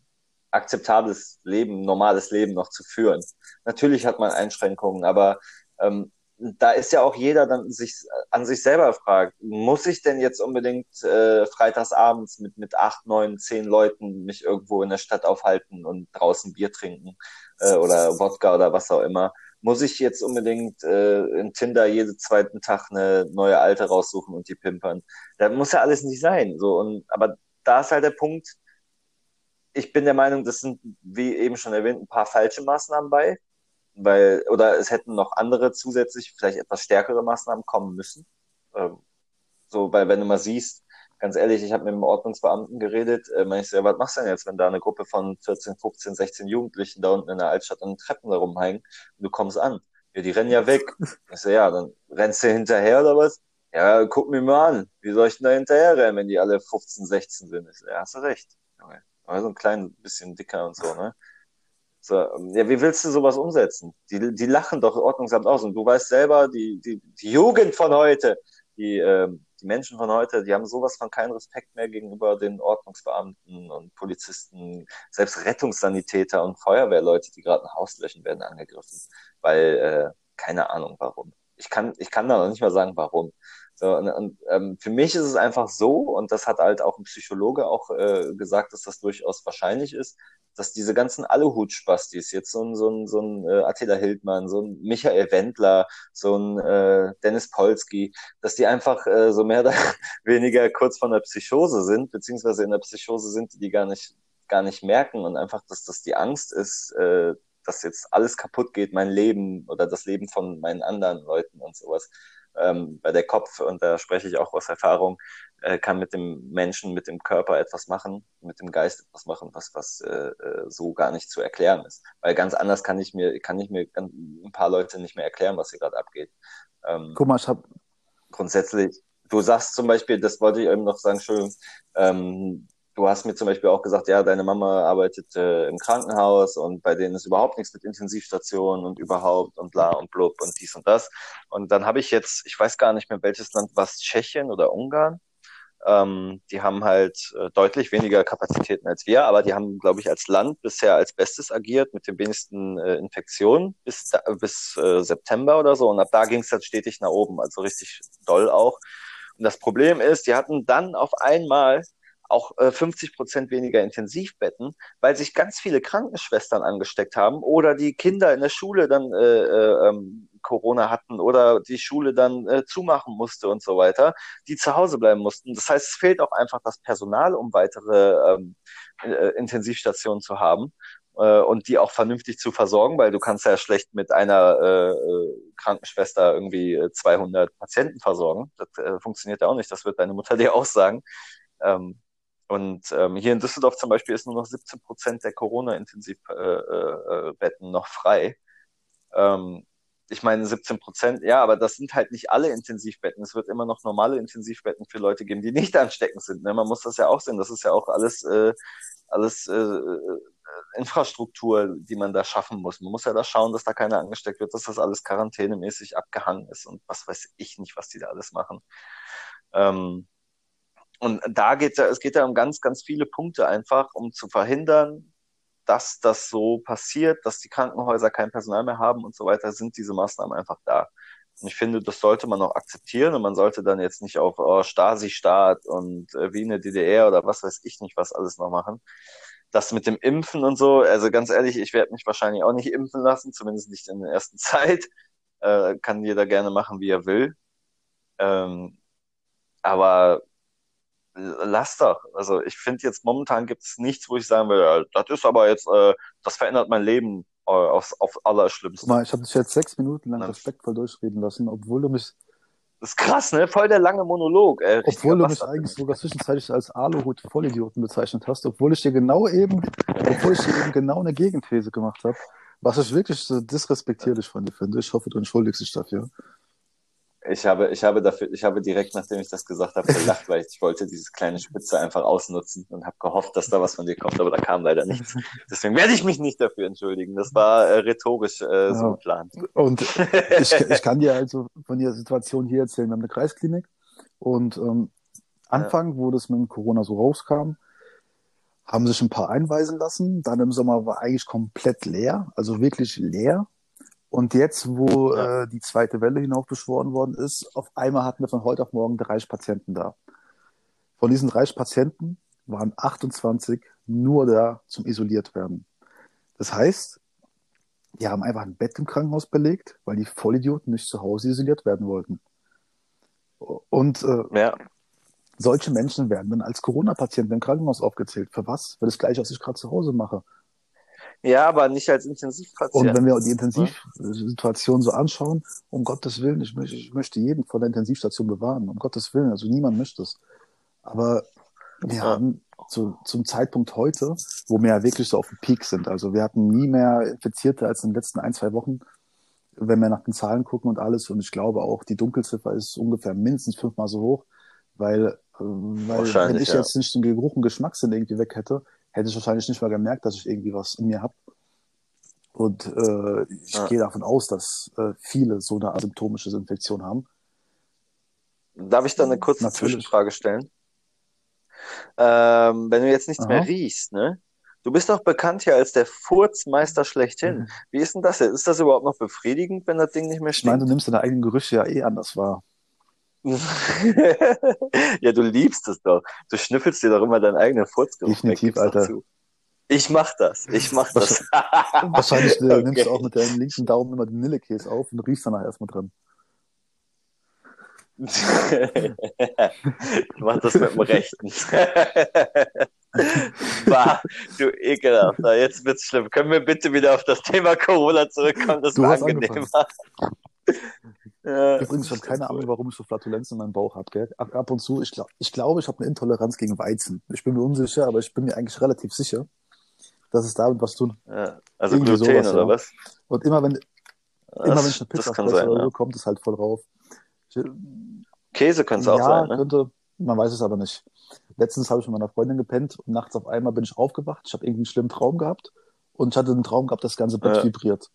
akzeptables Leben, normales Leben noch zu führen. Natürlich hat man Einschränkungen, aber ähm, da ist ja auch jeder dann sich an sich selber fragt, muss ich denn jetzt unbedingt äh, freitagsabends mit, mit acht, neun, zehn Leuten mich irgendwo in der Stadt aufhalten und draußen Bier trinken äh, oder Wodka oder was auch immer? Muss ich jetzt unbedingt äh, in Tinder jeden zweiten Tag eine neue Alte raussuchen und die pimpern? Da muss ja alles nicht sein. So und aber da ist halt der Punkt, ich bin der Meinung, das sind, wie eben schon erwähnt, ein paar falsche Maßnahmen bei, weil, oder es hätten noch andere zusätzlich, vielleicht etwas stärkere Maßnahmen kommen müssen. Ähm, so, weil wenn du mal siehst, ganz ehrlich, ich habe mit einem Ordnungsbeamten geredet, äh, meine ich so, ja, was machst du denn jetzt, wenn da eine Gruppe von 14, 15, 16 Jugendlichen da unten in der Altstadt an den Treppen da rumhängen und du kommst an? Ja, die rennen ja weg. Ich so, ja, dann rennst du hinterher oder was? Ja, guck mir mal an. Wie soll ich denn da hinterher rennen, wenn die alle 15, 16 sind? Ich so, ja, hast du recht. Okay aber so ein klein bisschen dicker und so, ne? So, ja, wie willst du sowas umsetzen? Die, die lachen doch Ordnungsamt aus. Und du weißt selber, die, die, die Jugend von heute, die, ähm, die Menschen von heute, die haben sowas von keinen Respekt mehr gegenüber den Ordnungsbeamten und Polizisten, selbst Rettungssanitäter und Feuerwehrleute, die gerade ein Haus löschen, werden angegriffen. Weil, äh, keine Ahnung warum. Ich kann, ich kann da noch nicht mal sagen, warum. So, und, und ähm, für mich ist es einfach so, und das hat halt auch ein Psychologe auch äh, gesagt, dass das durchaus wahrscheinlich ist, dass diese ganzen Aluhut-Spastis, jetzt so ein, so ein, so ein äh, Attila Hildmann, so ein Michael Wendler, so ein äh, Dennis Polski, dass die einfach äh, so mehr oder weniger kurz von der Psychose sind, beziehungsweise in der Psychose sind, die die gar nicht, gar nicht merken und einfach, dass das die Angst ist, äh, dass jetzt alles kaputt geht, mein Leben oder das Leben von meinen anderen Leuten und sowas ähm, bei der Kopf, und da spreche ich auch aus Erfahrung, äh, kann mit dem Menschen, mit dem Körper etwas machen, mit dem Geist etwas machen, was, was äh, äh so gar nicht zu erklären ist. Weil ganz anders kann ich mir, kann ich mir ein paar Leute nicht mehr erklären, was hier gerade abgeht. Ähm, Guck mal, ich habe grundsätzlich, du sagst zum Beispiel, das wollte ich eben noch sagen, Entschuldigung, ähm, du hast mir zum Beispiel auch gesagt, ja, deine Mama arbeitet äh, im Krankenhaus und bei denen ist überhaupt nichts mit Intensivstationen und überhaupt und bla und blub und dies und das. Und dann habe ich jetzt, ich weiß gar nicht mehr, welches Land war Tschechien oder Ungarn. Ähm, die haben halt äh, deutlich weniger Kapazitäten als wir, aber die haben, glaube ich, als Land bisher als Bestes agiert mit den wenigsten äh, Infektionen bis, da, bis äh, September oder so. Und ab da ging es halt stetig nach oben, also richtig doll auch. Und das Problem ist, die hatten dann auf einmal auch äh, 50 Prozent weniger Intensivbetten, weil sich ganz viele Krankenschwestern angesteckt haben oder die Kinder in der Schule dann äh, äh, ähm, Corona hatten oder die Schule dann äh, zumachen musste und so weiter, die zu Hause bleiben mussten. Das heißt, es fehlt auch einfach das Personal, um weitere ähm, äh, Intensivstationen zu haben äh, und die auch vernünftig zu versorgen, weil du kannst ja schlecht mit einer äh, äh Krankenschwester irgendwie 200 äh, Patienten versorgen. Das funktioniert ja auch nicht. Das wird deine Mutter dir auch sagen. Ähm, und ähm, hier in Düsseldorf zum Beispiel ist nur noch 17 Prozent der Corona-Intensivbetten äh, äh, noch frei. Ähm, ich meine 17 Prozent, ja, aber das sind halt nicht alle Intensivbetten. Es wird immer noch normale Intensivbetten für Leute geben, die nicht ansteckend sind. Ne? Man muss das ja auch sehen. Das ist ja auch alles, äh, alles äh, äh, Infrastruktur, die man da schaffen muss. Man muss ja da schauen, dass da keiner angesteckt wird, dass das alles quarantänemäßig abgehangen ist und was weiß ich nicht, was die da alles machen. Ähm, und da geht es geht ja um ganz, ganz viele Punkte einfach, um zu verhindern, dass das so passiert, dass die Krankenhäuser kein Personal mehr haben und so weiter, sind diese Maßnahmen einfach da. Und ich finde, das sollte man auch akzeptieren und man sollte dann jetzt nicht auf oh, Stasi-Staat und äh, wie eine DDR oder was weiß ich nicht, was alles noch machen. Das mit dem Impfen und so, also ganz ehrlich, ich werde mich wahrscheinlich auch nicht impfen lassen, zumindest nicht in der ersten Zeit. Äh, kann jeder gerne machen, wie er will. Ähm, aber lass doch. Also ich finde jetzt momentan gibt es nichts, wo ich sagen will, das ist aber jetzt, äh, das verändert mein Leben äh, aufs, auf Allerschlimmste. Mal, ich habe dich jetzt sechs Minuten lang ja. respektvoll durchreden lassen, obwohl du mich. Das ist krass, ne? Voll der lange Monolog, ey. Obwohl du mich eigentlich sogar zwischenzeitlich als Aluhut Vollidioten bezeichnet hast, obwohl ich dir genau eben, obwohl ich dir eben genau eine Gegenthese gemacht habe, was ich wirklich so disrespektierlich von dir finde. Ich hoffe, du entschuldigst dich dafür. Ich habe, ich habe dafür, ich habe direkt, nachdem ich das gesagt habe, gelacht, weil ich wollte diese kleine Spitze einfach ausnutzen und habe gehofft, dass da was von dir kommt, aber da kam leider nichts. Deswegen werde ich mich nicht dafür entschuldigen. Das war äh, rhetorisch äh, ja. so geplant. Und ich, ich kann dir also von der Situation hier erzählen. Wir haben eine Kreisklinik Und ähm, Anfang, wo das mit Corona so rauskam, haben sich ein paar einweisen lassen. Dann im Sommer war eigentlich komplett leer, also wirklich leer. Und jetzt, wo Ja. äh, die zweite Welle hinaufbeschworen worden ist, auf einmal hatten wir von heute auf morgen 30 Patienten da. Von diesen 30 Patienten waren 28 nur da zum isoliert werden. Das heißt, die haben einfach ein Bett im Krankenhaus belegt, weil die Vollidioten nicht zu Hause isoliert werden wollten. Und äh, Ja. solche Menschen werden dann als Corona-Patienten im Krankenhaus aufgezählt. Für was? Für das Gleiche, was ich gerade zu Hause mache. Ja, aber nicht als Und Intensivpatient. wenn wir die Intensivsituation so anschauen, um Gottes Willen, ich möchte, ich möchte jeden von der Intensivstation bewahren, um Gottes Willen, also niemand möchte es. Aber wir Ja. haben zu, zum Zeitpunkt heute, wo wir ja wirklich so auf dem Peak sind, also wir hatten nie mehr Infizierte als in den letzten ein, zwei Wochen, wenn wir nach den Zahlen gucken und alles. Und ich glaube auch, die Dunkelziffer ist ungefähr mindestens fünfmal so hoch, weil, äh, weil wenn ich ja. jetzt nicht den Geruch und Geschmackssinn irgendwie weg hätte, hätte ich wahrscheinlich nicht mal gemerkt, dass ich irgendwie was in mir habe. Und äh, ich Ja. gehe davon aus, dass äh, viele so eine asymptomische Infektion haben. Darf ich da eine kurze Natürlich. Zwischenfrage stellen? Ähm, wenn du jetzt nichts Aha. mehr riechst, ne? Du bist doch bekannt hier als der Furzmeister schlechthin. Mhm. Wie ist denn das jetzt? Ist das überhaupt noch befriedigend, wenn das Ding nicht mehr Ich meine, stinkt? du nimmst deine eigenen Gerüche ja eh anders wahr. ja, du liebst es doch. Du schnüffelst dir doch immer deinen eigenen weg. Definitiv, Alter. zu. Ich mach das. Ich mach das. Wahrscheinlich äh, Okay. nimmst du auch mit deinem linken Daumen immer den Nillekäse auf und riechst danach erstmal dran. ich mach das mit dem Rechten. bah, du ekelhafter. Jetzt wird's schlimm. Können wir bitte wieder auf das Thema Corona zurückkommen? Das Du war angenehmer. Ja, Übrigens, ich habe keine Ahnung, warum ich so Flatulenzen in meinem Bauch habe. Gell? Ab, ab und zu, ich, glaub, ich glaube, ich habe eine Intoleranz gegen Weizen. Ich bin mir unsicher, aber ich bin mir eigentlich relativ sicher, dass es damit was tun. ja. Also Irgendwie Gluten sowas, oder ja. was? Und immer wenn, immer wenn ich eine Das, Pizza das fresse oder so, Ja. kommt es halt voll drauf. Ich, Käse könnte es auch ja, sein, ne? könnte, man weiß es aber nicht. Letztens habe ich mit meiner Freundin gepennt und nachts auf einmal bin ich aufgewacht. Ich habe irgendwie einen schlimmen Traum gehabt und ich hatte einen Traum gehabt, das ganze Bett Ja. vibriert.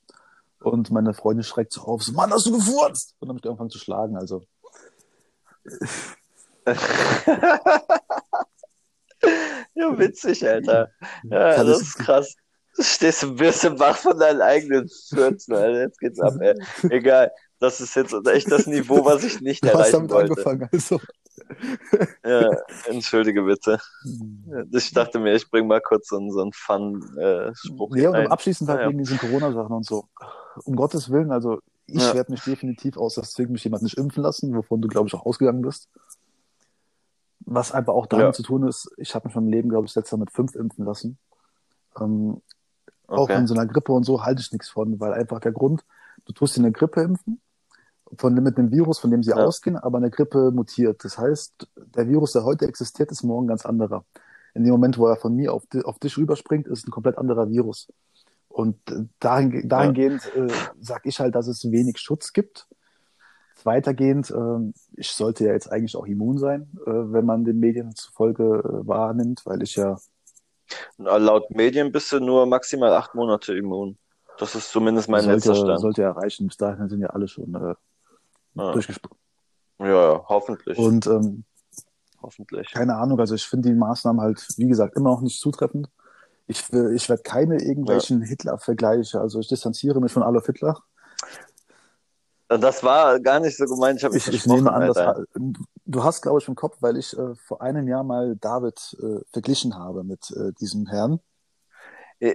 Und meine Freundin schreckt so auf, so, Mann, hast du gefurzt? Und dann habe ich angefangen zu schlagen, also. ja, witzig, Alter. Ja, Kann das ist krass. Du stehst ein bisschen wach von deinen eigenen Fürzen, Alter. Jetzt geht's ab, ey. Egal. Das ist jetzt echt das Niveau, was ich nicht Du hast erreichen damit wollte. angefangen, also. Ja, entschuldige bitte. Ich dachte mir, ich bring mal kurz so einen, so einen Fun-Spruch Ja, und rein. abschließend halt ja. wegen diesen Corona-Sachen und so. Um Gottes Willen, also ich Ja. werde mich definitiv aus, das zwingt mich jemand nicht impfen lassen, wovon du, glaube ich, auch ausgegangen bist. Was einfach auch damit Ja. zu tun ist, ich habe mich in meinem Leben, glaube ich, letztes Jahr mit fünf impfen lassen. Ähm, Auch Okay. in so einer Grippe und so halte ich nichts von, weil einfach der Grund, du tust dir eine Grippe impfen, von, mit dem Virus, von dem sie Ja. ausgehen, aber eine Grippe mutiert. Das heißt, der Virus, der heute existiert, ist morgen ganz anderer. In dem Moment, wo er von mir auf, auf dich rüberspringt, ist es ein komplett anderer Virus. Und äh, dahin, dahingehend äh, sage ich halt, dass es wenig Schutz gibt. Weitergehend, ähm, ich sollte ja jetzt eigentlich auch immun sein, äh, wenn man den Medien zufolge äh, wahrnimmt, weil ich ja Na, Laut Medien bist du nur maximal acht Monate immun. Das ist zumindest mein letzter sollte, Stand. sollte erreichen. Bis dahin sind ja alle schon äh, Ja. durchgesprungen. Ja, ja, hoffentlich. Und ähm, hoffentlich. keine Ahnung, also ich finde die Maßnahmen halt, wie gesagt, immer noch nicht zutreffend. Ich, will- ich werde keine irgendwelchen Hitler-Vergleiche, also ich distanziere mich von Adolf Hitler. Das war gar nicht so gemeint, ich Ich, ich nehme an, Alter. du hast, glaube ich, im Kopf, weil ich äh, vor einem Jahr mal David äh, verglichen habe mit äh, diesem Herrn.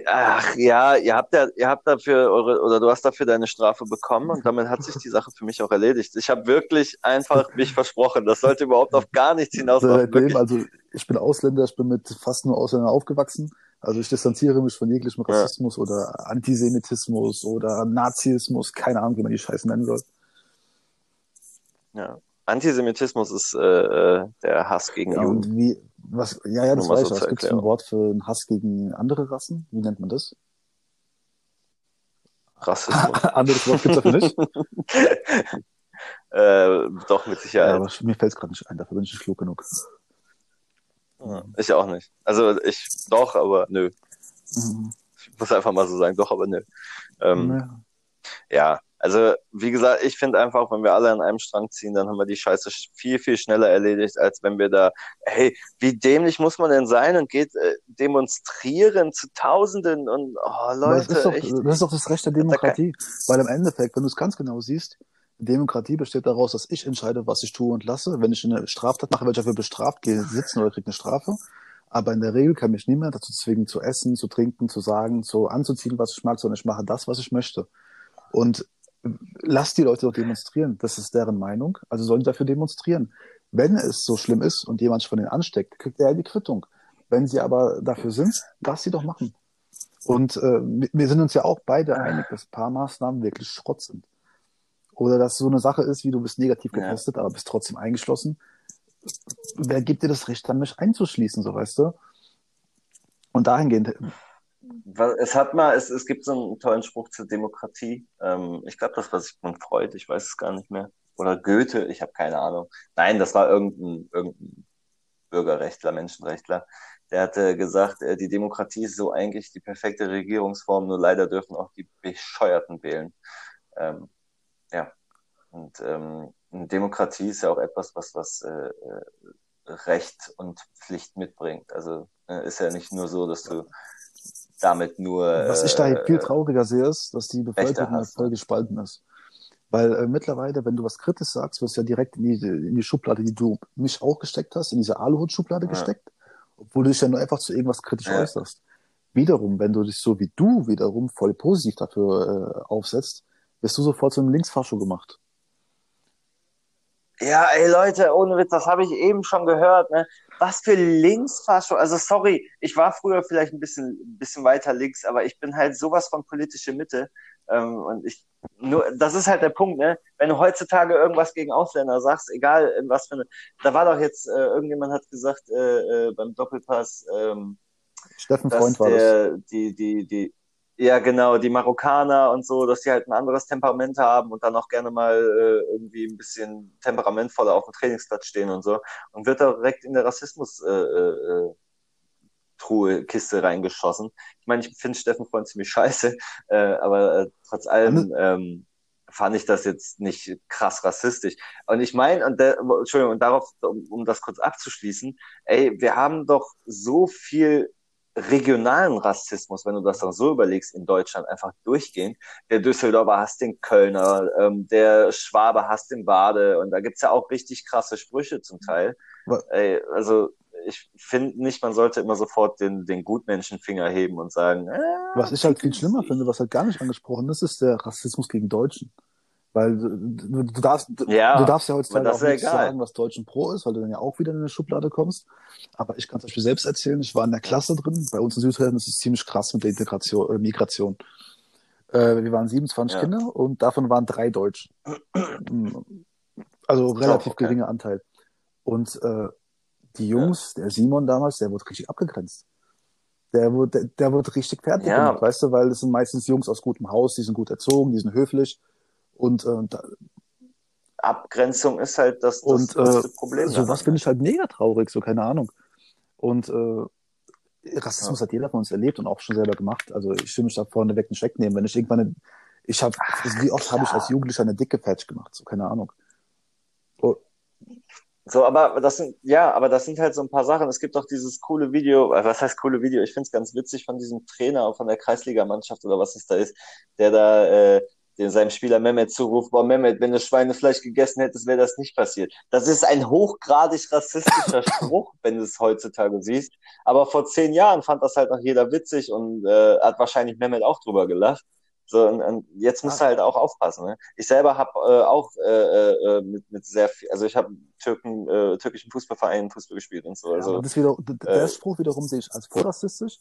Ach ja, ihr habt ja, ihr habt dafür eure, oder du hast dafür deine Strafe bekommen und damit hat sich die Sache für mich auch erledigt. Ich habe wirklich einfach mich versprochen. Das sollte überhaupt auf gar nichts hinauslaufen. Also ich bin Ausländer, ich bin mit fast nur Ausländern aufgewachsen. Also ich distanziere mich von jeglichem Ja. Rassismus oder Antisemitismus oder Nazismus, keine Ahnung, wie man die Scheiße nennen soll. Ja. Antisemitismus ist äh, äh, der Hass gegen Ja, Juden. und wie, was, ja, ja, das weiß so ich. Was zur gibt es ein. Wort für einen Hass gegen andere Rassen? Wie nennt man das? Rassismus. Anderes Wort gibt's dafür nicht? äh, doch, mit ja, Sicherheit. aber mir fällt's gerade nicht ein, dafür bin ich nicht klug genug. Ja, ich auch nicht. Also ich doch, aber nö. Mhm. Ich muss einfach mal so sagen, doch, aber nö. Ähm, Ja. Ja, Also, wie gesagt, ich finde einfach, wenn wir alle an einem Strang ziehen, dann haben wir die Scheiße viel, viel schneller erledigt, als wenn wir da, hey, wie dämlich muss man denn sein und geht äh, demonstrieren zu Tausenden und, oh, Leute, das, ist doch, echt. das ist doch das Recht der Demokratie. Weil im Endeffekt, wenn du es ganz genau siehst, Demokratie besteht daraus, dass ich entscheide, was ich tue und lasse. Wenn ich eine Straftat mache, werde ich dafür bestraft, gehe sitzen oder kriege eine Strafe. Aber in der Regel kann mich niemand dazu zwingen, zu essen, zu trinken, zu sagen, zu anzuziehen, was ich mag, sondern ich mache das, was ich möchte. Und lass die Leute doch demonstrieren. Das ist deren Meinung. Also sollen die dafür demonstrieren. Wenn es so schlimm ist und jemand von denen ansteckt, kriegt er die Quittung. Wenn sie aber dafür sind, lass sie doch machen. Und äh, wir sind uns ja auch beide einig, dass ein paar Maßnahmen wirklich Schrott sind. Oder dass so eine Sache ist, wie du bist negativ getestet, ja. aber bist trotzdem eingeschlossen. Wer gibt dir das Recht, dann mich einzuschließen, so weißt du? Und dahingehend es hat mal, es, es gibt so einen tollen Spruch zur Demokratie. Ähm, ich glaube, das war Sigmund Freud, ich weiß es gar nicht mehr. Oder Goethe, ich habe keine Ahnung. Nein, das war irgendein, irgendein Bürgerrechtler, Menschenrechtler. Der hatte gesagt, äh, die Demokratie ist so eigentlich die perfekte Regierungsform, nur leider dürfen auch die Bescheuerten wählen. Ähm, ja. Und ähm, Demokratie ist ja auch etwas, was, was äh, äh Recht und Pflicht mitbringt. Also äh, ist ja nicht nur so, dass du damit nur. Was ich da äh, viel trauriger sehe, ist, dass die Bevölkerung voll gespalten ist. Weil äh, mittlerweile, wenn du was kritisch sagst, wirst du ja direkt in die, in die Schublade, die du mich auch gesteckt hast, in diese Aluhut-Schublade ja. gesteckt, obwohl du dich ja nur einfach zu irgendwas kritisch ja. äußerst. Wiederum, wenn du dich so wie du wiederum voll positiv dafür äh, aufsetzt, wirst du sofort zu einem Linksfascho gemacht. Ja, ey Leute, ohne Witz, das habe ich eben schon gehört. Ne? Was für Linksfascho. Also sorry, ich war früher vielleicht ein bisschen, bisschen weiter links, aber ich bin halt sowas von politische Mitte. Ähm, und ich, nur, das ist halt der Punkt, ne? Wenn du heutzutage irgendwas gegen Ausländer sagst, egal in was für eine, da war doch jetzt, äh, irgendjemand hat gesagt äh, äh, beim Doppelpass, ähm, Steffen Freund war das. Die, die, die, ja, genau, die Marokkaner und so, dass die halt ein anderes Temperament haben und dann auch gerne mal äh, irgendwie ein bisschen temperamentvoller auf dem Trainingsplatz stehen und so. Und wird direkt in der Rassismus äh, äh, Truhe, Kiste reingeschossen. Ich meine, ich finde Steffen Freund ziemlich scheiße, äh, aber äh, trotz allem ähm, fand ich das jetzt nicht krass rassistisch. Und ich meine, und der, Entschuldigung, und darauf, um, um das kurz abzuschließen, ey, wir haben doch so viel regionalen Rassismus, wenn du das dann so überlegst, in Deutschland einfach durchgehend. Der Düsseldorfer hasst den Kölner, ähm, der Schwabe hasst den Bade und da gibt's ja auch richtig krasse Sprüche zum Teil. Ey, also ich finde nicht, man sollte immer sofort den, den Gutmenschenfinger heben und sagen. Äh, was ich halt viel schlimmer finde, was halt gar nicht angesprochen ist, ist der Rassismus gegen Deutschen. Weil du, du, darfst, ja, du darfst ja heutzutage auch nicht sagen, was Deutschen Pro ist, weil du dann ja auch wieder in eine Schublade kommst. Aber ich kann zum Beispiel selbst erzählen, ich war in der Klasse drin. Bei uns in Südhessen ist es ziemlich krass mit der Integration, äh, Migration. Äh, wir waren 27 ja. Kinder und davon waren drei Deutsch. Also relativ okay. geringer Anteil. Und äh, die Jungs, ja. der Simon damals, der wurde richtig abgegrenzt. Der wurde, der, der wurde richtig fertig ja. gemacht, weißt du, weil es sind meistens Jungs aus gutem Haus, die sind gut erzogen, die sind höflich und äh, da, Abgrenzung ist halt das, das, und, äh, Problem. So was finde ich halt mega traurig, so keine Ahnung. Und äh, Rassismus ja. hat jeder von uns erlebt und auch schon selber gemacht. Also ich will mich da vorne weg nicht wegnehmen. Wenn ich irgendwann eine, ich habe, wie oft habe ich als Jugendlicher eine dicke Patch gemacht, so keine Ahnung. Oh. So, aber das sind, ja, aber das sind halt so ein paar Sachen. Es gibt auch dieses coole Video, äh, was heißt coole Video? Ich finde es ganz witzig von diesem Trainer von der Kreisligamannschaft oder was es da ist, der da äh, den seinem Spieler Mehmet zuruft, boah Mehmet, wenn du Schweinefleisch gegessen hättest, wäre das nicht passiert. Das ist ein hochgradig rassistischer Spruch, wenn du es heutzutage siehst. Aber vor zehn Jahren fand das halt noch jeder witzig und äh, hat wahrscheinlich Mehmet auch drüber gelacht. So, und, und jetzt musst du halt auch aufpassen. Ne? Ich selber habe äh, auch äh, äh, mit, mit sehr viel, also ich habe Türken, äh, türkischen Fußballvereinen Fußball gespielt und so. Also, ja, das wieder, der äh, Spruch wiederum sehe ich als vorrassistisch,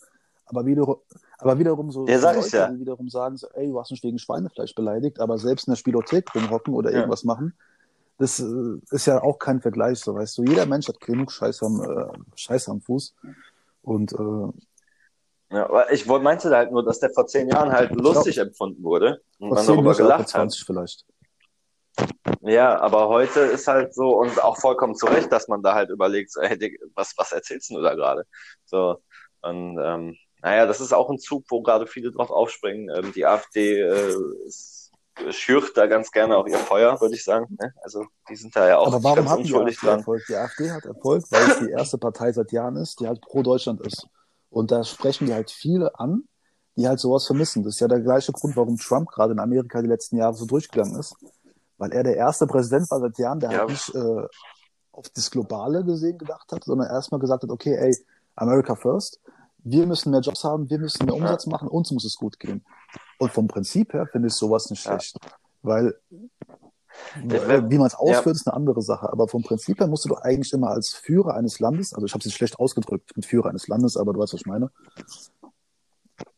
aber wiederum, aber wiederum so, ja, sag Leute, ja. die wiederum sagen so, ey, du hast mich wegen Schweinefleisch beleidigt, aber selbst in der Spielothek rumhocken oder ja. irgendwas machen, das äh, ist ja auch kein Vergleich, so weißt du. Jeder Mensch hat genug Scheiß am, äh, Scheiß am Fuß. Und äh, ja, aber ich meinte halt nur, dass der vor zehn Jahren halt lustig glaub, empfunden wurde und man darüber gelacht 20 hat. vielleicht. Ja, aber heute ist halt so und auch vollkommen zu Recht, dass man da halt überlegt, so, hey, was, was erzählst du da gerade? So, und ähm, naja, das ist auch ein Zug, wo gerade viele drauf aufspringen. Ähm, die AfD äh, ist schürt da ganz gerne auch ihr Feuer, würde ich sagen. Ne? Also die sind da ja auch Aber warum ganz hat die unschuldig AfD dran. Erfolg? Die AfD hat Erfolg, weil es die erste Partei seit Jahren ist, die halt pro Deutschland ist. Und da sprechen die halt viele an, die halt sowas vermissen. Das ist ja der gleiche Grund, warum Trump gerade in Amerika die letzten Jahre so durchgegangen ist. Weil er der erste Präsident war seit Jahren, der Ja. halt nicht äh, auf das Globale gesehen gedacht hat, sondern erstmal gesagt hat, okay, ey, America first, wir müssen mehr Jobs haben, wir müssen mehr Umsatz machen, uns muss es gut gehen. Und vom Prinzip her finde ich sowas nicht Ja. schlecht. Weil Ich äh, wie man es ja. ausführt, ist eine andere Sache. Aber vom Prinzip her musst du doch eigentlich immer als Führer eines Landes, also ich habe es jetzt schlecht ausgedrückt mit Führer eines Landes, aber du weißt, was ich meine,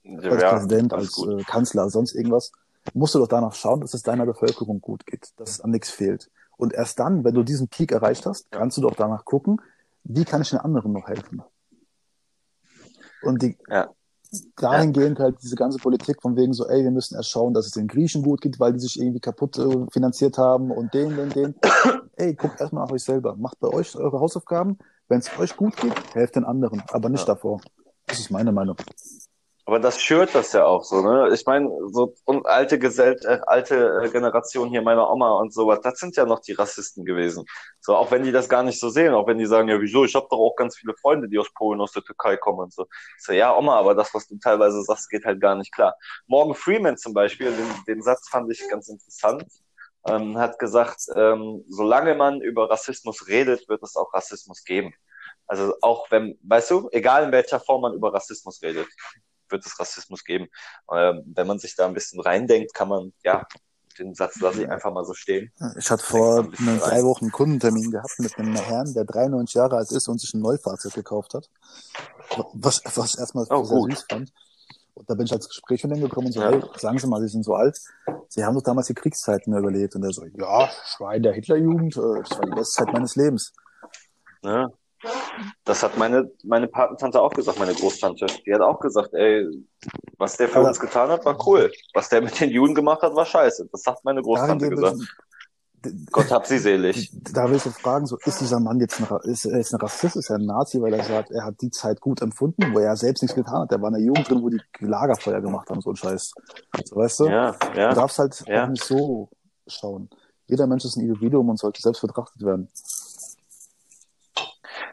als Ja, Präsident, alles als äh, Kanzler, sonst irgendwas, musst du doch danach schauen, dass es deiner Bevölkerung gut geht, dass es an nichts fehlt. Und erst dann, wenn du diesen Peak erreicht hast, kannst du doch danach gucken, wie kann ich den anderen noch helfen. Und die, Ja. dahingehend halt diese ganze Politik von wegen so, ey, wir müssen erst schauen, dass es den Griechen gut geht, weil die sich irgendwie kaputt äh, finanziert haben und den, den, den. ey, guckt erstmal nach euch selber. Macht bei euch eure Hausaufgaben. Wenn es euch gut geht, helft den anderen, aber nicht Ja. davor. Das ist meine Meinung. Aber das schürt das ja auch so, ne? Ich meine, so und alte Gesell äh, alte äh, Generation hier, meiner Oma und sowas, das sind ja noch die Rassisten gewesen. So, auch wenn die das gar nicht so sehen, auch wenn die sagen, ja, wieso, ich habe doch auch ganz viele Freunde, die aus Polen, aus der Türkei kommen und so. So, ja, Oma, aber das, was du teilweise sagst, geht halt gar nicht klar. Morgan Freeman zum Beispiel, den, den Satz fand ich ganz interessant, ähm, hat gesagt, ähm, solange man über Rassismus redet, wird es auch Rassismus geben. Also auch wenn, weißt du, egal in welcher Form man über Rassismus redet, wird es Rassismus geben. Ähm, wenn man sich da ein bisschen reindenkt, kann man, ja, den Satz lasse ich einfach mal so stehen. Ich hatte vor ein rein. drei Wochen einen Kundentermin gehabt mit einem Herrn, der 93 Jahre alt ist und sich ein Neufahrzeug gekauft hat. Was, was erstmal Oh, sehr gut. süß fand. Und da bin ich als Gespräch mit ihm gekommen und so, Ja. hey, sagen Sie mal, Sie sind so alt. Sie haben doch damals die Kriegszeiten überlebt. Und er so, ja, ich war in der Hitlerjugend, äh, das war die beste Zeit meines Lebens. Ne? Das hat meine, meine Patentante auch gesagt, meine Großtante. Die hat auch gesagt, ey, was der für Aber- uns getan hat, war cool. Was der mit den Juden gemacht hat, war scheiße. Das hat meine Großtante gesagt. ich- Gott hab sie selig. Da will ich jetzt fragen, so, ist dieser Mann jetzt ein, ist er jetzt ein Rassist, ist er ein Nazi, weil er sagt, er hat die Zeit gut empfunden, wo er selbst nichts getan hat. Der war in der Jugend drin, wo die Lagerfeuer gemacht haben, so ein Scheiß. So, weißt du? Ja, ja. Du darfst halt Ja. nicht so schauen. Jeder Mensch ist ein Individuum und sollte selbst betrachtet werden.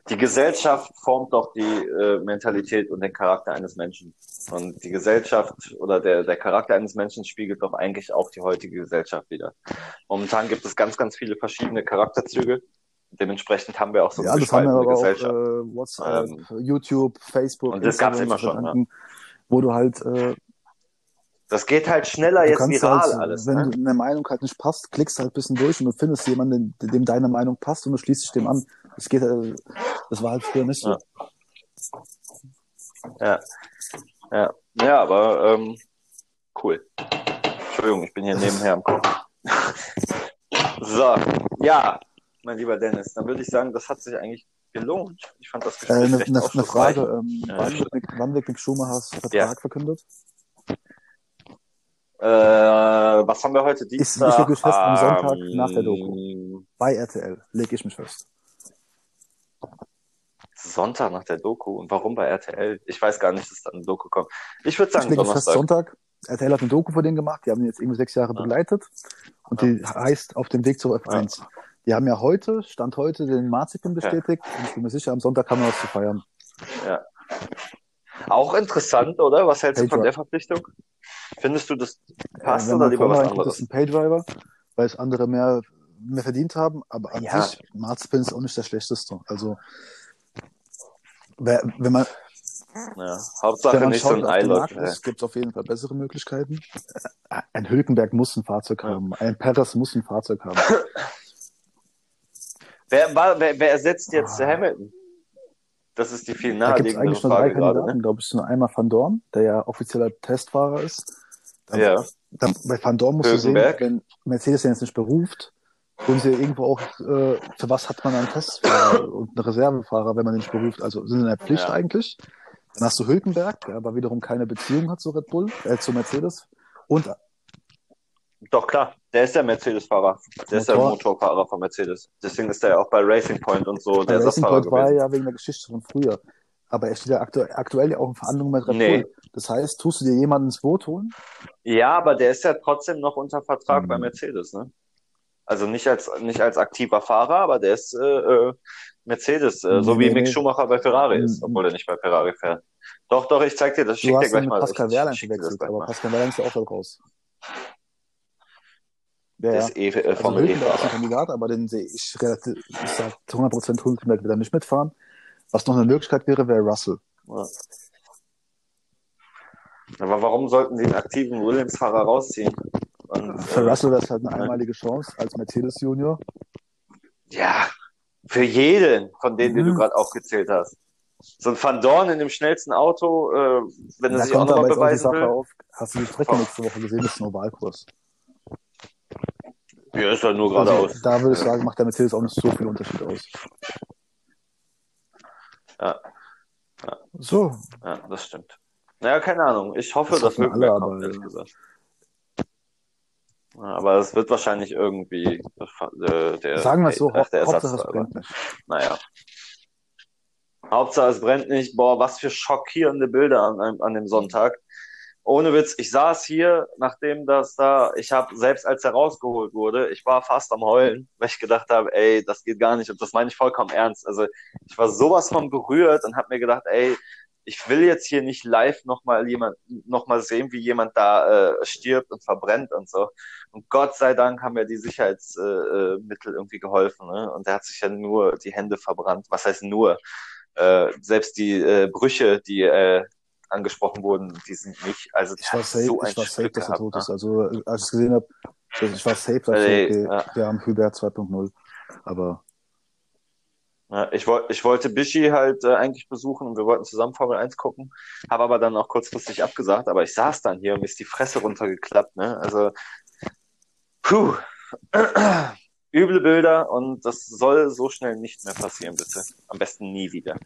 Die Gesellschaft formt doch die äh, Mentalität und den Charakter eines Menschen. Und die Gesellschaft oder der, der Charakter eines Menschen spiegelt doch eigentlich auch die heutige Gesellschaft wieder. Momentan gibt es ganz, ganz viele verschiedene Charakterzüge. Dementsprechend haben wir auch so ja, eine haben aber auch Gesellschaft. äh, WhatsApp, Ähm, YouTube, Facebook, und das gab's Instagram immer schon, ne? verdanken, wo du halt, äh, Das geht halt schneller du jetzt viral halt, alles. wenn Ne? du eine Meinung halt nicht passt, klickst halt ein bisschen durch und du findest jemanden, dem, dem deine Meinung passt und du schließt dich dem an. Das geht, äh, das war halt früher nicht so. Ja. Ja. Ja, aber ähm, cool. Entschuldigung, ich bin hier nebenher am Kochen. so, ja, mein lieber Dennis, dann würde ich sagen, das hat sich eigentlich gelohnt. Ich fand das Äh, Gespräch eine, recht eine, eine aufschlussreich. Frage, ähm, Ja, wann, wird wann wird Mick Schumachers Vertrag Ja. verkündet? Äh, was haben wir heute? Dienstag? wirklich fest am Sonntag Ähm, nach der Doku. Bei RTL, leg ich mich fest. Sonntag nach der Doku. Und warum bei RTL? Ich weiß gar nicht, dass da eine Doku kommt. Ich würde Ich sagen lege fest Donnerstag. Sonntag. RTL hat eine Doku für den gemacht, die haben ihn jetzt irgendwie sechs Jahre Ja. begleitet und die heißt Auf dem Weg zur F1. Die haben ja heute, Stand heute, den Marzipin bestätigt und ich bin mir sicher, am Sonntag haben wir was zu feiern. Auch interessant, oder? Was hältst du von der Verpflichtung? Findest du, das passt wenn oder lieber was anderes? ist ein Paydriver, weil es andere mehr, mehr verdient haben, aber an Ja. sich, Marzipin ist auch nicht der schlechteste. Also, wenn man, Ja. Hauptsache wenn man nicht so ein Eilock. ist, gibt es auf jeden Fall bessere Möglichkeiten. Ein Hülkenberg muss ein Fahrzeug haben, ein Perez muss ein Fahrzeug haben. Wer, wer, wer ersetzt jetzt Ah. Hamilton? Das ist die viel Da gibt es eigentlich nur drei gerade. Kandidaten, Ne? glaube ich. So einmal Van Dorn, der ja offizieller Testfahrer ist. Dann, Ja. dann, bei Van Dorn musst du sehen, Hülkenberg. wenn Mercedes den jetzt nicht beruft, tun sie irgendwo auch, äh, für was hat man einen Testfahrer und einen Reservefahrer, wenn man den nicht beruft? Also sind sie in der Pflicht Ja. eigentlich. Dann hast du Hülkenberg, der aber wiederum keine Beziehung hat zu Red Bull, äh, zu Mercedes. Und Doch, klar. Der ist der Mercedes-Fahrer. Der ist der Motor- Motorfahrer von Mercedes. Deswegen ist er ja auch bei Racing Point und so bei der Racing Point war ja wegen der Geschichte von früher. Aber er steht ja aktu aktuell ja auch in Verhandlungen mit Red Nee. Bull. Das heißt, tust du dir jemanden ins Boot holen? Ja, aber der ist ja trotzdem noch unter Vertrag Mhm. bei Mercedes, ne? Also nicht als nicht als aktiver Fahrer, aber der ist äh, äh, Mercedes, äh, so Nee, wie nee, Mick. Schumacher bei Ferrari ist, Mhm. obwohl er nicht bei Ferrari fährt. Doch, doch, ich zeig dir das, schick dir gleich mal. Pascal ich, Wehrlein das gleich aber mal. Pascal Wehrlein ist ja auch da raus. Ja, Der ja. ist eh äh, Also Formel E Hülkenberg ist ein. Kandidat, aber den sehe ich relativ, ich sag zu 100% Hülkenberg wird er nicht mitfahren. Was noch eine Möglichkeit wäre, wäre Russell. Ja. Aber warum sollten sie einen aktiven Williams-Fahrer rausziehen? Und, Für Russell wäre es halt eine ja. einmalige Chance als Mercedes Junior. Ja, für jeden von denen, die du Mhm. gerade aufgezählt hast. So ein Van Dorn in dem schnellsten Auto, äh, wenn er sich auch nochmal auch beweisen Sache will. auf. Hast du die Strecke nächste Woche gesehen? Das ist ein Ovalkurs. Ja, ist halt nur Also, geradeaus. da würde ich sagen, macht der Mercedes auch nicht so viel Unterschied aus. Ja. So, Ja, das stimmt. Naja, keine Ahnung. Ich hoffe, Das dass alle, kommt, ehrlich ja. gesagt. Aber es wird wahrscheinlich irgendwie äh, der, sagen wir es so, ach, der Hauptsache es brennt nicht. Naja. Hauptsache es brennt nicht. Boah, was für schockierende Bilder an, einem- an dem Sonntag. Ohne Witz, ich saß hier, nachdem das da, ich habe, selbst als er rausgeholt wurde, ich war fast am Heulen, weil ich gedacht habe, ey, das geht gar nicht und das meine ich vollkommen ernst. Also ich war sowas von berührt und habe mir gedacht, ey, ich will jetzt hier nicht live nochmal jemand, noch mal sehen, wie jemand da äh, stirbt und verbrennt und so. Und Gott sei Dank haben ja die Sicherheitsmittel äh, Mittel irgendwie geholfen. Ne? Und er hat sich ja nur die Hände verbrannt. Was heißt nur? Äh, selbst die äh, Brüche, die äh, angesprochen wurden, die sind nicht. Also Ich war safe, so ein ich war safe, dass er gehabt, tot ne? ist. Also, äh, als ich es gesehen habe, ich war safe, dass Ey, okay, ja. wir haben Hubert 2.0. Aber Ja, ich, wollte ich wollte Bischi halt äh, eigentlich besuchen und wir wollten zusammen Formel 1 gucken, habe aber dann auch kurzfristig abgesagt, aber ich saß dann hier und mir ist die Fresse runtergeklappt, ne? Also, puh, üble Bilder und das soll so schnell nicht mehr passieren, bitte. Am besten nie wieder.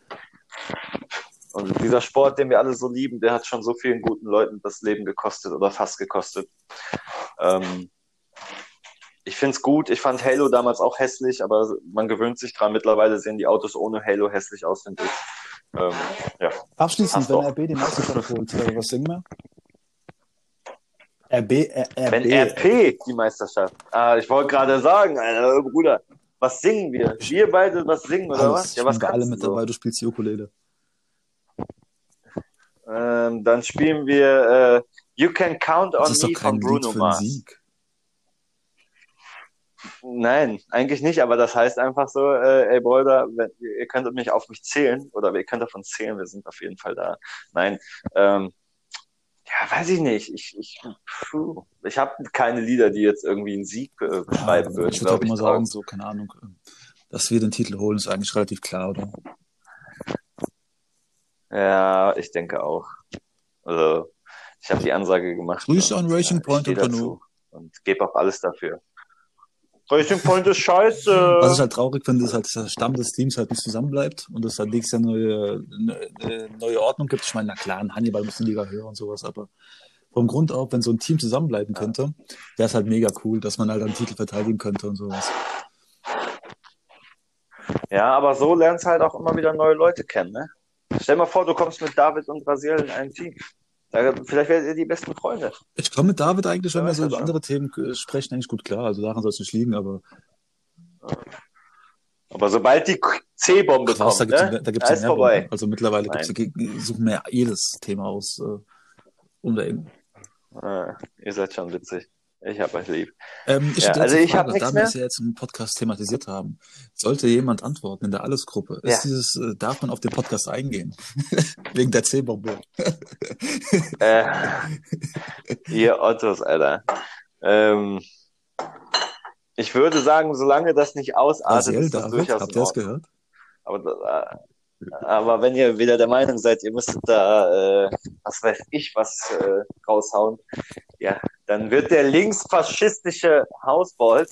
Und dieser Sport, den wir alle so lieben, der hat schon so vielen guten Leuten das Leben gekostet oder fast gekostet. Ähm, ich find's gut. Ich fand Halo damals auch hässlich, aber man gewöhnt sich dran. Mittlerweile sehen die Autos ohne Halo hässlich aus, finde ich. Ähm, ja. abschließend, wenn. RB die Meisterschaft holt, was singen wir? RB, äh, RB. Wenn RP die Meisterschaft. Ah, ich wollte gerade sagen, Alter, Bruder, was singen wir? Wir beide was singen oder Alles, was? Ja, was wir alle mit so? dabei, du spielst die Ukulele. Ähm, dann spielen wir äh, You Can Count on Me von Bruno Mars. Sieg. Nein, eigentlich nicht, aber das heißt einfach so, äh, ey Bruder, wenn, ihr könnt mich auf mich zählen oder ihr könnt davon zählen, wir sind auf jeden Fall da. Nein, ähm, ja, weiß ich nicht. Ich, ich, puh, ich habe keine Lieder, die jetzt irgendwie einen Sieg äh, beschreiben Ja, würden, ich würde halt mal drauf. sagen, so, keine Ahnung, äh, dass wir den Titel holen, ist eigentlich relativ klar, oder? Ja, ich denke auch. Also, ich habe die Ansage gemacht. Grüße und, an Racing Point und dazu Und gebe auch alles dafür. Racing Point ist scheiße. Was ich halt traurig finde, ist halt, dass der Stamm des Teams halt nicht zusammenbleibt und es halt nächstes Jahr neue, eine, eine neue Ordnung gibt. Ich meine, na klar, ein Hannibal muss eine Liga höher und sowas, aber vom Grund auf, wenn so ein Team zusammenbleiben könnte, wäre es halt mega cool, dass man halt einen Titel verteidigen könnte und sowas. Ja, aber so lernst du halt auch immer wieder neue Leute kennen, ne? Stell mal vor, du kommst mit David und Rasiel in ein Team. Vielleicht werdet ihr die besten Freunde. Ich komme mit David eigentlich, wenn Ja, wir so über schon. andere Themen äh, sprechen, eigentlich gut klar. Also daran soll es nicht liegen, aber Aber sobald die C-Bombe Krass, da kommt, gibt's, ne? da gibt's da ist mehr vorbei. Bomben. Also mittlerweile gibt's, suchen wir ja jedes Thema aus, äh, um da eben. Ah, ihr seid schon witzig. Ich hab euch lieb. Ähm, ich Ja, also ich hab Frage, nichts da wir es ja jetzt im Podcast thematisiert haben. Sollte jemand antworten in der Alles-Gruppe, ist Ja. dieses, äh, darf man auf den Podcast eingehen? Wegen der C-Bombe. Äh, ihr Ottos, Alter. Ähm, ich würde sagen, solange das nicht ausartet, Rasiel, ist das David, durchaus habt ihr Ordnung. gehört? Aber, da- aber wenn ihr wieder der Meinung seid, ihr müsstet da, äh, was weiß ich, was äh, raushauen, ja, dann wird der linksfaschistische Hausbolz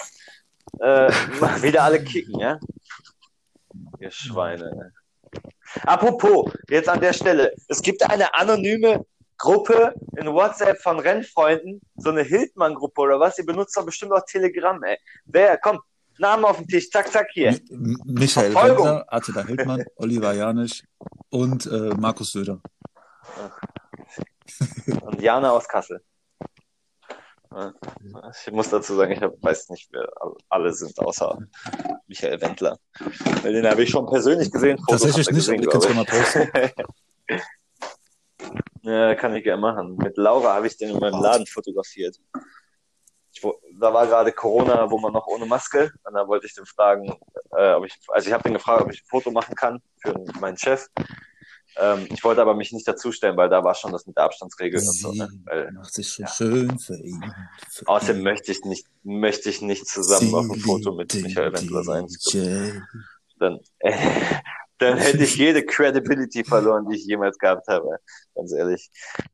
äh, wieder alle kicken, ja? Ihr Schweine. Apropos, jetzt an der Stelle, es gibt eine anonyme Gruppe in WhatsApp von Rennfreunden, so eine Hildmann-Gruppe oder was, ihr benutzt doch bestimmt auch Telegram, ey. Wer, komm, Namen auf den Tisch, zack, zack, hier. M- Michael Verfolgung. Wendler, Attila Hildmann, Oliver Janisch und äh, Markus Söder. Und Jana aus Kassel. Ich muss dazu sagen, ich weiß nicht, wer alle sind, außer Michael Wendler. Den habe ich schon persönlich gesehen. Fotos Tatsächlich nicht, gesehen, du kannst glaube mal posten. ja, kann ich gerne machen. Mit Laura habe ich den in meinem Laden fotografiert. Ich, da war gerade Corona, wo man noch ohne Maske. Und da wollte ich den fragen, äh, ob ich, also ich habe den gefragt, ob ich ein Foto machen kann für meinen Chef. Ähm, ich wollte aber mich nicht dazustellen, weil da war schon das mit der Abstandsregel und so. Ne? Weil, macht sich so ja. schön für ihn. Für Außerdem ihn. möchte ich nicht, möchte ich nicht zusammen auf dem Sie Foto mit Michael Wendler sein. Dann, äh, dann hätte ich jede Credibility verloren, die ich jemals gehabt habe. Ganz ehrlich.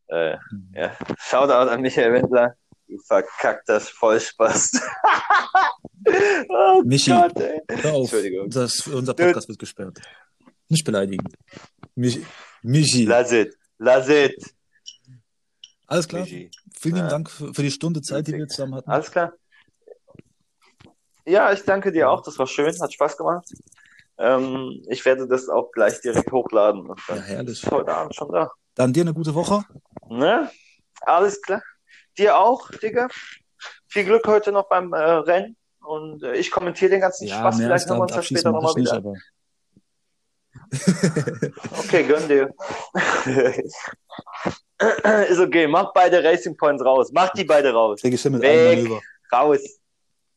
Äh, ja. Shoutout an Michael Wendler. Du verkackter Vollspaß. oh Michi. Gott, ey. Hör auf, Entschuldigung. das, unser Podcast wird gesperrt. Nicht beleidigen. Michi. Michi. Lass it. Lass it. Alles klar. Michi. Vielen Ja. Dank für, für die Stunde Zeit, die wir zusammen hatten. Alles klar. Ja, ich danke dir auch. Das war schön. Hat Spaß gemacht. Ähm, ich werde das auch gleich direkt hochladen. Ja, herrlich. ist heute Abend schon da. Dann dir eine gute Woche. Ne? Alles klar. Dir auch, Digga. Viel Glück heute noch beim äh, Rennen. Und äh, ich kommentiere den ganzen Ja, Spaß. Vielleicht dann abschließen später nochmal ich nicht, wieder. aber Okay, gönn dir. Ist okay. Mach beide Racing Points raus. Mach die beide raus. ich mit Weg. Raus.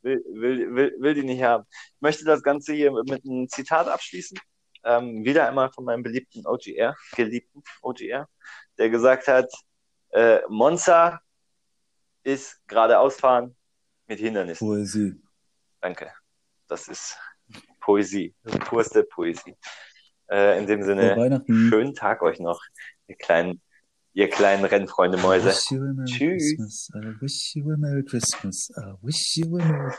Will, will, will, will die nicht haben. Ich möchte das Ganze hier mit einem Zitat abschließen. Ähm, wieder einmal von meinem beliebten OGR, geliebten OGR, der gesagt hat, äh, Monza ist geradeausfahren mit Hindernissen. Poesie. Danke. Das ist Poesie. Purste Poesie. Äh, in dem Sinne, schönen Tag euch noch, ihr kleinen, ihr kleinen Rennfreunde Mäuse. Tschüss. Christmas. I wish you a Merry Christmas. I wish you a Merry